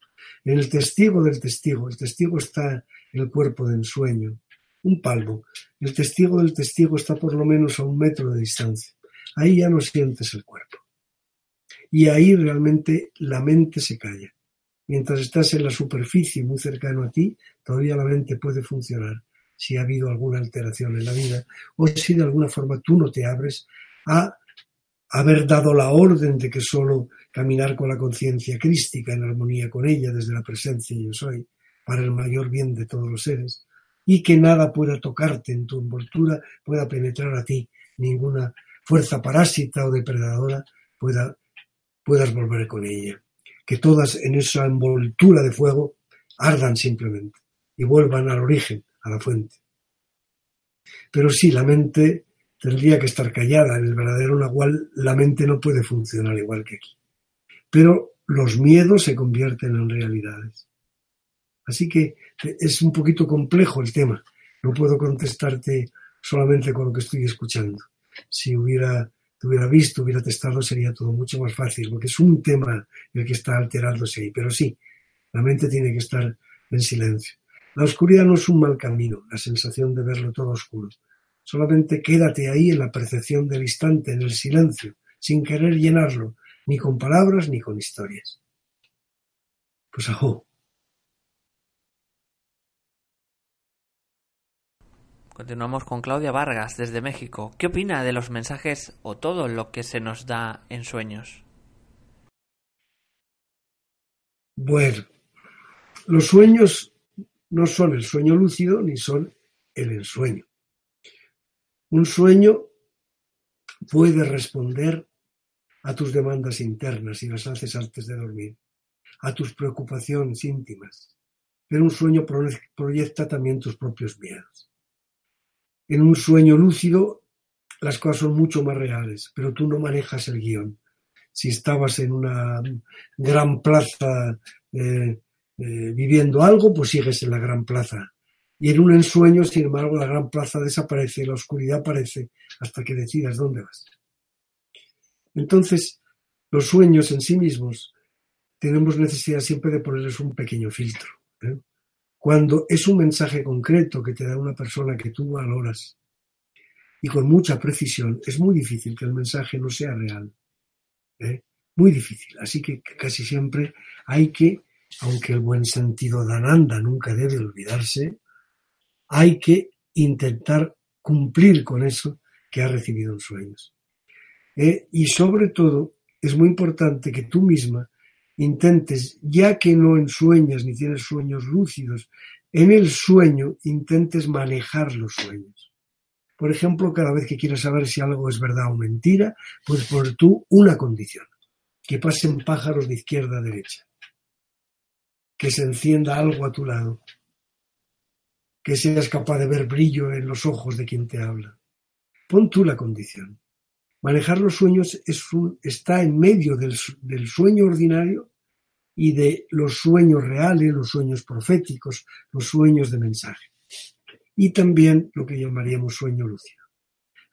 Speaker 2: En el testigo del testigo, el testigo está en el cuerpo de ensueño, un palmo. El testigo del testigo está por lo menos a un metro de distancia. Ahí ya no sientes el cuerpo. Y ahí realmente la mente se calla. Mientras estás en la superficie muy cercano a ti, todavía la mente puede funcionar si ha habido alguna alteración en la vida o si de alguna forma tú no te abres a haber dado la orden de que solo caminar con la conciencia crística en armonía con ella desde la presencia yo soy, para el mayor bien de todos los seres, y que nada pueda tocarte en tu envoltura, pueda penetrar a ti, ninguna fuerza parásita o depredadora pueda, puedas volver con ella. Que todas en esa envoltura de fuego ardan simplemente y vuelvan al origen, a la fuente. Pero sí, la mente tendría que estar callada. En el verdadero Nahual la mente no puede funcionar igual que aquí. Pero los miedos se convierten en realidades. Así que es un poquito complejo el tema. No puedo contestarte solamente con lo que estoy escuchando. Si hubiera, hubiera visto, hubiera testado, sería todo mucho más fácil, porque es un tema el que está alterándose ahí. Pero sí, la mente tiene que estar en silencio. La oscuridad no es un mal camino, la sensación de verlo todo oscuro. Solamente quédate ahí en la percepción del instante, en el silencio, sin querer llenarlo, ni con palabras ni con historias. Pues ajo.
Speaker 1: Continuamos con Claudia Vargas desde México. ¿Qué opina de los mensajes o todo lo que se nos da en sueños?
Speaker 2: Bueno, los sueños no son el sueño lúcido ni son el ensueño. Un sueño puede responder a tus demandas internas y las haces antes de dormir, a tus preocupaciones íntimas, pero un sueño proyecta también tus propios miedos. En un sueño lúcido las cosas son mucho más reales, pero tú no manejas el guion. Si estabas en una gran plaza eh, eh, viviendo algo, pues sigues en la gran plaza. Y en un ensueño, sin embargo, la gran plaza desaparece, la oscuridad aparece hasta que decidas dónde vas. Entonces, los sueños en sí mismos tenemos necesidad siempre de ponerles un pequeño filtro. ¿eh? Cuando es un mensaje concreto que te da una persona que tú valoras y con mucha precisión, es muy difícil que el mensaje no sea real. ¿eh? Muy difícil. Así que casi siempre hay que, aunque el buen sentido de Ananda nunca debe olvidarse, hay que intentar cumplir con eso que ha recibido en sueños. ¿eh? y sobre todo, es muy importante que tú misma intentes, ya que no ensueñas ni tienes sueños lúcidos, en el sueño intentes manejar los sueños. Por ejemplo, cada vez que quieras saber si algo es verdad o mentira, puedes poner tú una condición, que pasen pájaros de izquierda a derecha, que se encienda algo a tu lado, que seas capaz de ver brillo en los ojos de quien te habla. Pon tú la condición. Manejar los sueños está en medio del, sueño ordinario y de los sueños reales, los sueños proféticos, los sueños de mensaje. Y también lo que llamaríamos sueño lúcido.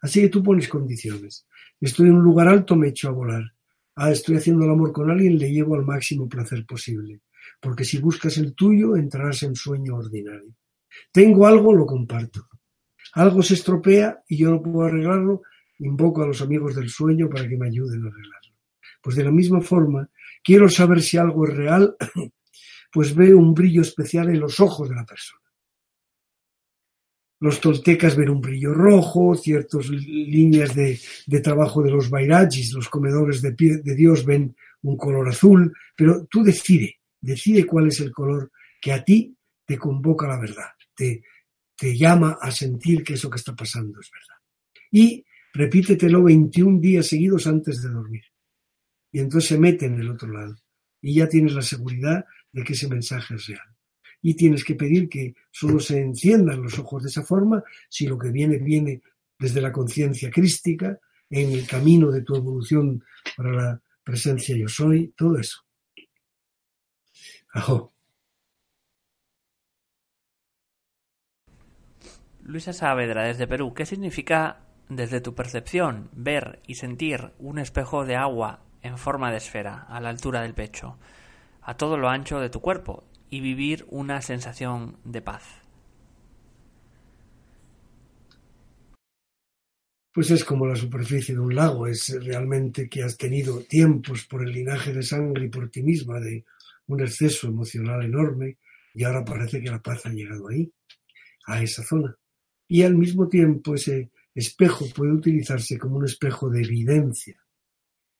Speaker 2: Así que tú pones condiciones. Estoy en un lugar alto, me echo a volar. Ah, estoy haciendo el amor con alguien, le llevo al máximo placer posible. Porque si buscas el tuyo, entrarás en sueño ordinario. Tengo algo, lo comparto. Algo se estropea y yo no puedo arreglarlo, Invoco a los amigos del sueño para que me ayuden a arreglarlo. Pues de la misma forma, quiero saber si algo es real, pues veo un brillo especial en los ojos de la persona. Los toltecas ven un brillo rojo, ciertas líneas de, trabajo de los bairagis, los comedores de, de Dios ven un color azul, pero tú decide, decide cuál es el color que a ti te convoca la verdad, te, llama a sentir que eso que está pasando es verdad. Y repítetelo 21 días seguidos antes de dormir. Y entonces se mete en el otro lado. Y ya tienes la seguridad de que ese mensaje es real. Y tienes que pedir que solo se enciendan los ojos de esa forma si lo que viene viene desde la conciencia crística, en el camino de tu evolución para la presencia yo soy, todo eso. Ajo.
Speaker 1: Luisa Saavedra, desde Perú, ¿qué significa desde tu percepción, ver y sentir un espejo de agua en forma de esfera a la altura del pecho, a todo lo ancho de tu cuerpo y vivir una sensación de paz.
Speaker 2: Pues es como la superficie de un lago, es realmente que has tenido tiempos por el linaje de sangre y por ti misma de un exceso emocional enorme y ahora parece que la paz ha llegado ahí, a esa zona. Y al mismo tiempo ese espejo puede utilizarse como un espejo de evidencia,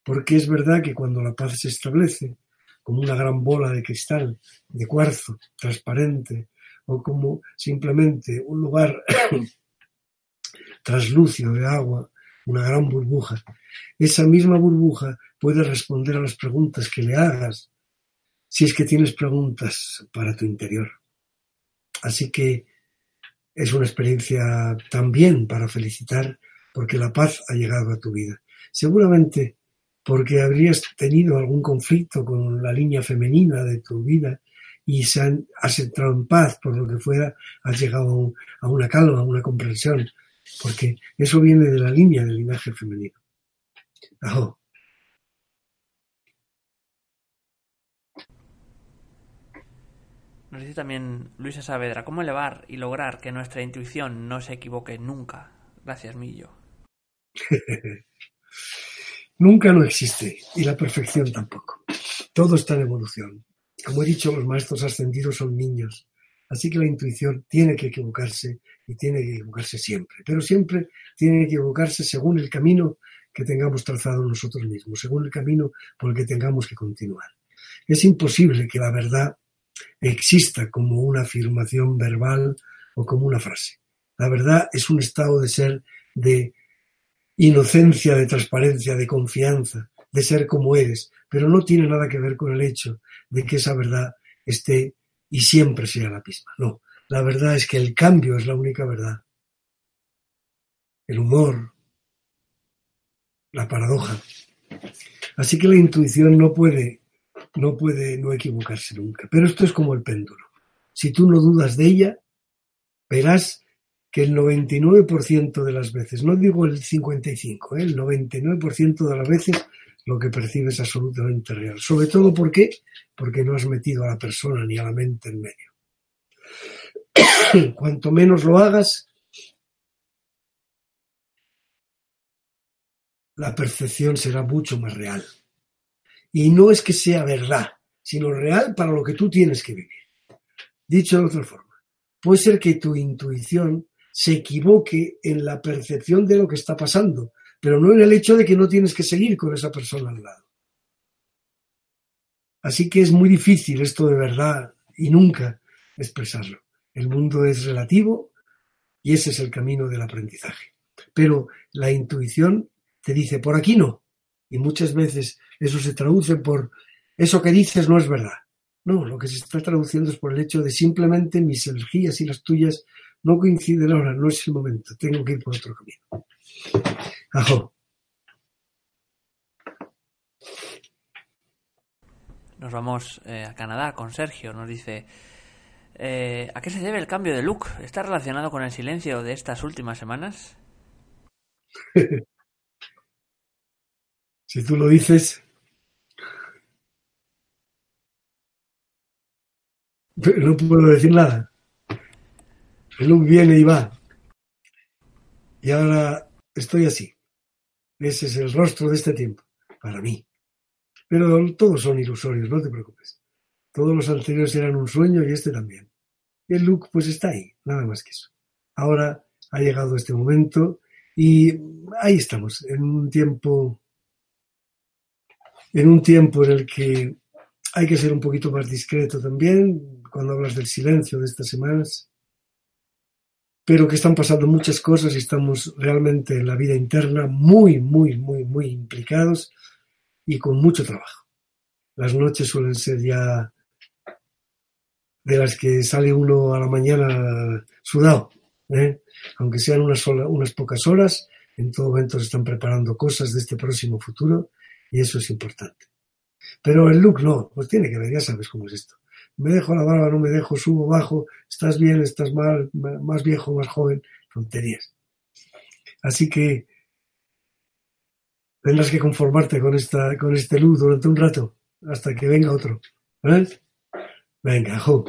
Speaker 2: porque es verdad que cuando la paz se establece, como una gran bola de cristal, de cuarzo, transparente, o como simplemente un lugar traslúcido de agua, una gran burbuja, esa misma burbuja puede responder a las preguntas que le hagas, si es que tienes preguntas para tu interior. Así que es una experiencia también para felicitar porque la paz ha llegado a tu vida. Seguramente porque habrías tenido algún conflicto con la línea femenina de tu vida y se han, has entrado en paz por lo que fuera, has llegado a una calma, a una comprensión, porque eso viene de la línea del linaje femenino.
Speaker 1: También Luisa Saavedra, ¿cómo elevar y lograr que nuestra intuición no se equivoque nunca? Gracias, Millo.
Speaker 2: nunca no existe y la perfección tampoco. Todo está en evolución. Como he dicho, los maestros ascendidos son niños, así que la intuición tiene que equivocarse y tiene que equivocarse siempre, pero siempre tiene que equivocarse según el camino que tengamos trazado nosotros mismos, según el camino por el que tengamos que continuar. Es imposible que la verdad exista como una afirmación verbal o como una frase. La verdad es un estado de ser de inocencia, de transparencia, de confianza, de ser como eres, pero no tiene nada que ver con el hecho de que esa verdad esté y siempre sea la misma. No, la verdad es que el cambio es la única verdad. El humor, la paradoja. Así que la intuición no puede no puede no equivocarse nunca. Pero esto es como el péndulo. Si tú no dudas de ella, verás que el 99% de las veces, no digo el 55, ¿eh? el 99% de las veces lo que percibes es absolutamente real. Sobre todo ¿por qué? Porque no has metido a la persona ni a la mente en medio. Cuanto menos lo hagas, la percepción será mucho más real. Y no es que sea verdad, sino real para lo que tú tienes que vivir. Dicho de otra forma, puede ser que tu intuición se equivoque en la percepción de lo que está pasando, pero no en el hecho de que no tienes que seguir con esa persona al lado. Así que es muy difícil esto de verdad y nunca expresarlo. El mundo es relativo y ese es el camino del aprendizaje. Pero la intuición te dice, por aquí no, y muchas veces eso se traduce por eso que dices no es verdad. No, lo que se está traduciendo es por el hecho de simplemente mis energías y las tuyas no coinciden ahora, no es el momento, tengo que ir por otro camino. Ajo.
Speaker 1: Nos vamos eh, a Canadá con Sergio. Nos dice, eh, ¿a qué se debe el cambio de look? ¿Está relacionado con el silencio de estas últimas semanas?
Speaker 2: Si tú lo dices, no puedo decir nada. El look viene y va. Y ahora estoy así. Ese es el rostro de este tiempo, para mí. Pero todos son ilusorios, no te preocupes. Todos los anteriores eran un sueño y este también. El look pues está ahí, nada más que eso. Ahora ha llegado este momento y ahí estamos, en un tiempo en un tiempo en el que hay que ser un poquito más discreto también, cuando hablas del silencio de estas semanas, pero que están pasando muchas cosas y estamos realmente en la vida interna muy, muy, muy, muy implicados y con mucho trabajo. Las noches suelen ser ya de las que sale uno a la mañana sudado, ¿eh? aunque sean unas, unas pocas horas, en todo momento se están preparando cosas de este próximo futuro y eso es importante. Pero el look no, pues tiene que ver, ya sabes cómo es esto. Me dejo la barba, no me dejo, subo, bajo, estás bien, estás mal, más viejo, más joven, tonterías. Así que tendrás que conformarte con esta, con este look durante un rato, hasta que venga otro. ¿eh? Venga, jo.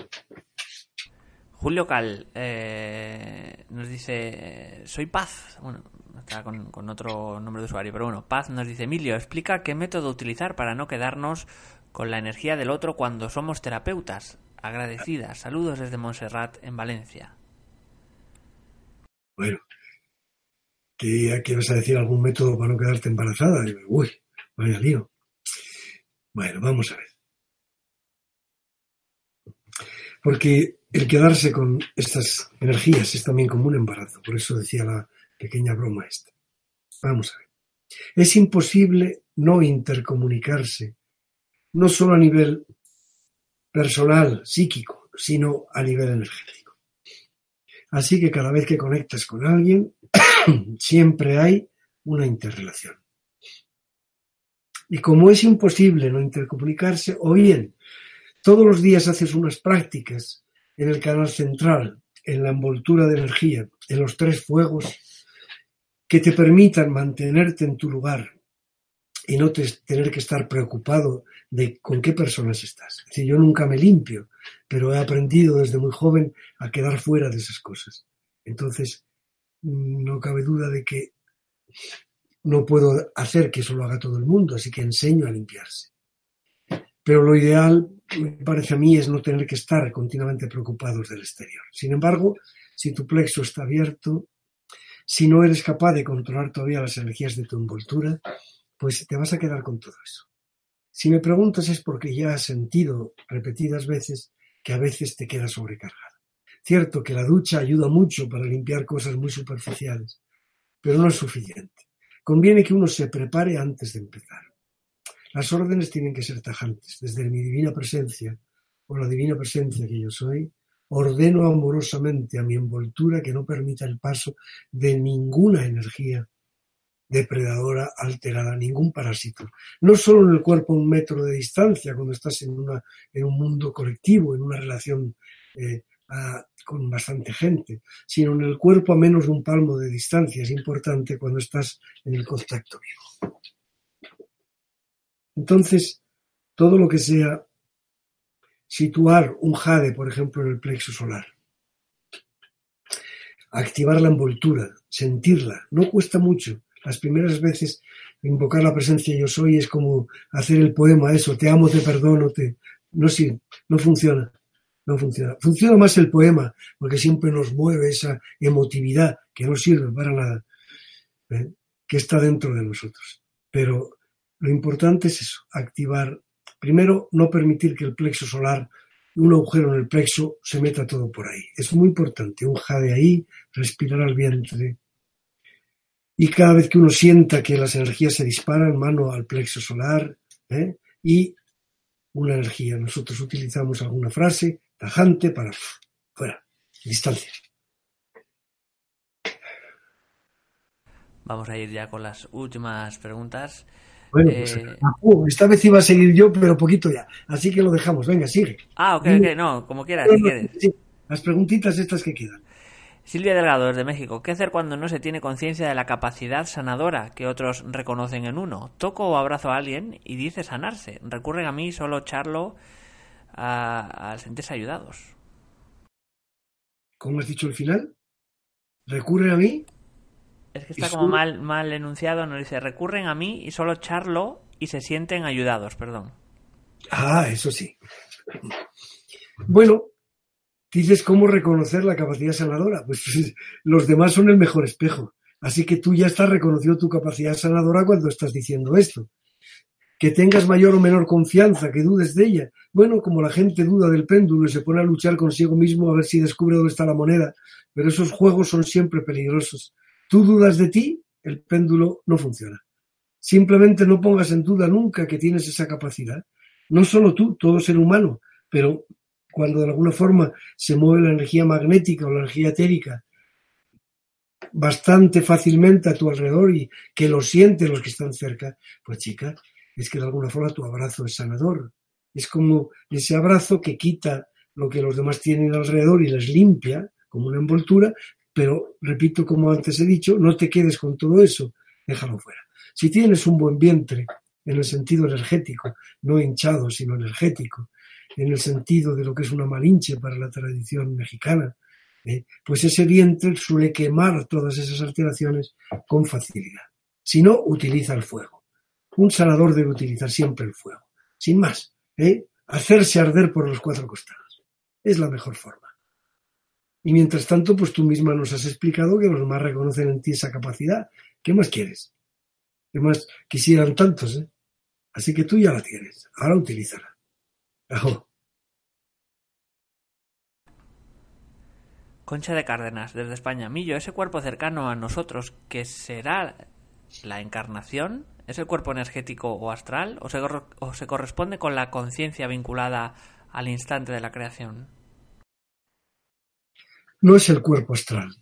Speaker 1: Julio Cal eh, nos dice, soy Paz. Bueno, con, otro nombre de usuario, pero bueno, Paz nos dice, Emilio, explica qué método utilizar para no quedarnos con la energía del otro cuando somos terapeutas. Agradecida. Saludos desde Montserrat, en Valencia.
Speaker 2: Bueno, ¿qué, vas a decir algún método para no quedarte embarazada? Uy, vaya lío. Bueno, vamos a ver. Porque el quedarse con estas energías es también como un embarazo. Por eso decía la, pequeña broma esta. Vamos a ver. Es imposible no intercomunicarse, no solo a nivel personal, psíquico, sino a nivel energético. Así que cada vez que conectas con alguien, siempre hay una interrelación. Y como es imposible no intercomunicarse, o bien todos los días haces unas prácticas en el canal central, en la envoltura de energía, en los tres fuegos, que te permitan mantenerte en tu lugar y no tener que estar preocupado de con qué personas estás. Es decir, yo nunca me limpio, pero he aprendido desde muy joven a quedar fuera de esas cosas. Entonces, no cabe duda de que no puedo hacer que eso lo haga todo el mundo, así que enseño a limpiarse. Pero lo ideal, me parece a mí, es no tener que estar continuamente preocupados del exterior. Sin embargo, si tu plexo está abierto, si no eres capaz de controlar todavía las energías de tu envoltura, pues te vas a quedar con todo eso. Si me preguntas es porque ya has sentido repetidas veces que a veces te quedas sobrecargado. Cierto que la ducha ayuda mucho para limpiar cosas muy superficiales, pero no es suficiente. Conviene que uno se prepare antes de empezar. Las órdenes tienen que ser tajantes. Desde mi divina presencia, o la divina presencia que yo soy, ordeno amorosamente a mi envoltura que no permita el paso de ninguna energía depredadora alterada, ningún parásito. No solo en el cuerpo a un metro de distancia, cuando estás en, una, en un mundo colectivo, en una relación eh, con bastante gente, sino en el cuerpo a menos de un palmo de distancia. Es importante cuando estás en el contacto vivo. Entonces, todo lo que sea situar un jade, por ejemplo, en el plexo solar, activar la envoltura, sentirla, no cuesta mucho. Las primeras veces invocar la presencia yo soy es como hacer el poema eso, te amo, te perdono, te... No, sí, no funciona no funciona. Funciona más el poema, porque siempre nos mueve esa emotividad que no sirve para nada, ¿eh? que está dentro de nosotros. Pero lo importante es eso, activar, primero, no permitir que el plexo solar, un agujero en el plexo, se meta todo por ahí. Es muy importante, un jade ahí, respirar al vientre. Y cada vez que uno sienta que las energías se disparan, mano al plexo solar, ¿eh? y una energía. Nosotros utilizamos alguna frase tajante para fuera, distancia.
Speaker 1: Vamos a ir ya con las últimas preguntas.
Speaker 2: Bueno, pues, eh, uh, esta vez iba a seguir yo, pero poquito ya. Así que lo dejamos. Venga, sigue.
Speaker 1: Ah, ok, ok, no, como quieras, si quieres.
Speaker 2: las preguntitas estas que quedan.
Speaker 1: Silvia Delgado, desde México. ¿Qué hacer cuando no se tiene conciencia de la capacidad sanadora que otros reconocen en uno? Toco o abrazo a alguien y dice sanarse. Recurren a mí, solo charlo a, sentirse ayudados.
Speaker 2: ¿Cómo has dicho el final? ¿Recurren a mí?
Speaker 1: Es que está como mal, mal enunciado, nos dice, recurren a mí y solo charlo y se sienten ayudados, perdón.
Speaker 2: Ah, eso sí. Bueno, dices cómo reconocer la capacidad sanadora. Pues los demás son el mejor espejo. Así que tú ya estás reconocido tu capacidad sanadora cuando estás diciendo esto que tengas mayor o menor confianza, que dudes de ella. Bueno, como la gente duda del péndulo y se pone a luchar consigo mismo a ver si descubre dónde está la moneda, pero esos juegos son siempre peligrosos. Tú dudas de ti, el péndulo no funciona. Simplemente no pongas en duda nunca que tienes esa capacidad. No solo tú, todo ser humano, pero cuando de alguna forma se mueve la energía magnética o la energía etérica bastante fácilmente a tu alrededor y que lo sienten los que están cerca, pues chica, es que de alguna forma tu abrazo es sanador. Es como ese abrazo que quita lo que los demás tienen alrededor y les limpia, como una envoltura, pero repito, como antes he dicho, no te quedes con todo eso, déjalo fuera. Si tienes un buen vientre, en el sentido energético, no hinchado, sino energético, en el sentido de lo que es una malinche para la tradición mexicana, ¿eh? pues ese vientre suele quemar todas esas alteraciones con facilidad. Si no, utiliza el fuego. Un sanador debe utilizar siempre el fuego. Sin más, ¿eh? hacerse arder por los cuatro costados. Es la mejor forma. Y mientras tanto, pues tú misma nos has explicado que los demás reconocen en ti esa capacidad. ¿Qué más quieres? ¿Qué más quisieran tantos? Eh? Así que tú ya la tienes. Ahora utilízala.
Speaker 1: Concha de Cárdenas, desde España. Millo, ese cuerpo cercano a nosotros que será la encarnación ¿Es el cuerpo energético o astral o se, corresponde con la conciencia vinculada al instante de la creación?
Speaker 2: No es el cuerpo astral.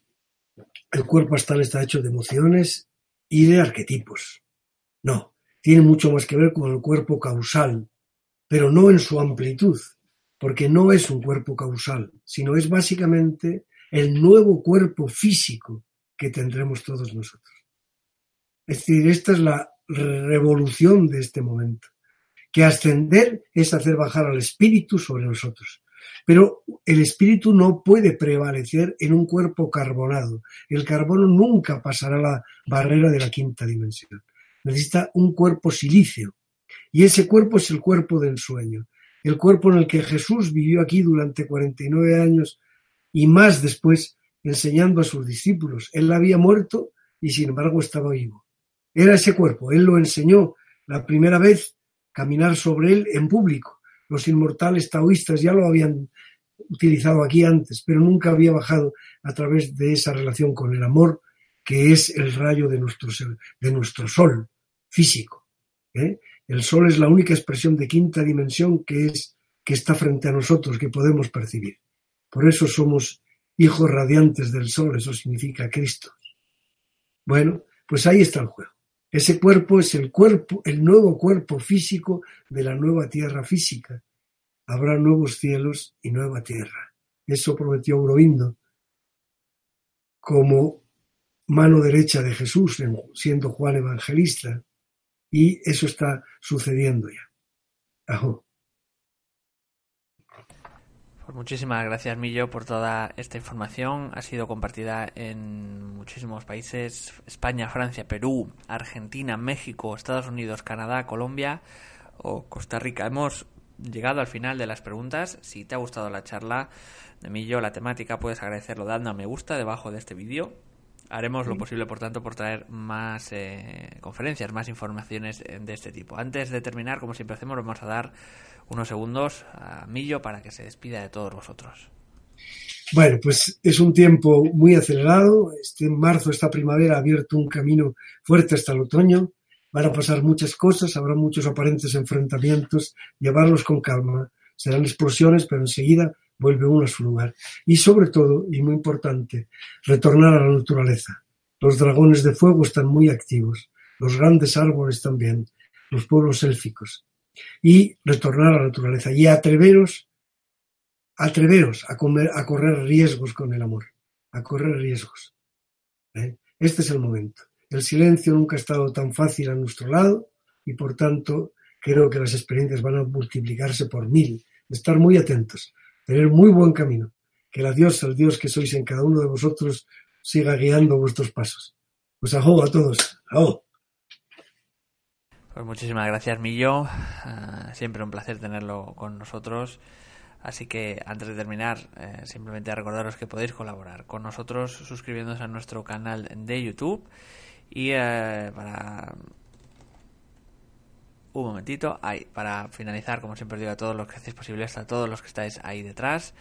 Speaker 2: el cuerpo astral está hecho de emociones y de arquetipos. No, tiene mucho más que ver con el cuerpo causal, pero no en su amplitud, porque no es un cuerpo causal, sino es básicamente el nuevo cuerpo físico que tendremos todos nosotros. Es decir, esta es la revolución de este momento, que ascender es hacer bajar al espíritu sobre nosotros. Pero el espíritu no puede prevalecer en un cuerpo carbonado. El carbono nunca pasará la barrera de la quinta dimensión. Necesita un cuerpo silicio. Y ese cuerpo es el cuerpo del sueño. El cuerpo en el que Jesús vivió aquí durante 49 años y más después enseñando a sus discípulos. Él había muerto y sin embargo estaba vivo. Era ese cuerpo. Él lo enseñó la primera vez caminar sobre él en público. Los inmortales taoístas ya lo habían utilizado aquí antes, pero nunca había bajado a través de esa relación con el amor que es el rayo de nuestro, de nuestro sol físico. ¿eh? El sol es la única expresión de quinta dimensión que es que está frente a nosotros, que podemos percibir. Por eso somos hijos radiantes del sol, eso significa Cristo. Bueno, pues ahí está el juego. Ese cuerpo es el cuerpo, el nuevo cuerpo físico de la nueva tierra física. Habrá nuevos cielos y nueva tierra. Eso prometió Aurobindo como mano derecha de Jesús, siendo Juan Evangelista. Y eso está sucediendo ya. Ajo.
Speaker 1: Pues muchísimas gracias, Millo, por toda esta información. Ha sido compartida en muchísimos países: España, Francia, Perú, Argentina, México, Estados Unidos, Canadá, Colombia o Costa Rica. Hemos llegado al final de las preguntas. Si te ha gustado la charla de Millo, la temática, puedes agradecerlo dando a me gusta debajo de este vídeo. Haremos lo posible, por tanto, por traer más eh, conferencias, más informaciones de este tipo. Antes de terminar, como siempre hacemos, vamos a dar unos segundos a Millo para que se despida de todos vosotros.
Speaker 2: Bueno, pues es un tiempo muy acelerado. Este marzo, esta primavera ha abierto un camino fuerte hasta el otoño. Van a pasar muchas cosas, habrá muchos aparentes enfrentamientos. Llevarlos con calma. Serán explosiones, pero enseguida vuelve uno a su lugar. Y sobre todo, y muy importante, retornar a la naturaleza. Los dragones de fuego están muy activos, los grandes árboles también, los pueblos élficos y retornar a la naturaleza y atreveros, atreveros a, comer, a correr riesgos con el amor, a correr riesgos. ¿eh? Este es el momento. El silencio nunca ha estado tan fácil a nuestro lado y por tanto creo que las experiencias van a multiplicarse por mil. Estar muy atentos, tener muy buen camino. Que la Dios, el Dios que sois en cada uno de vosotros, siga guiando vuestros pasos. Pues ajo a todos. Ajo.
Speaker 1: Pues muchísimas gracias, Millo. Ah, siempre un placer tenerlo con nosotros. Así que antes de terminar, eh, simplemente recordaros que podéis colaborar con nosotros suscribiéndose a nuestro canal de YouTube. Y eh, para un momentito, ahí, para finalizar, como siempre digo, a todos los que hacéis posible, a todos los que estáis ahí detrás.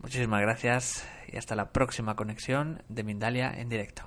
Speaker 1: Muchísimas gracias y hasta la próxima conexión de Mindalia en directo.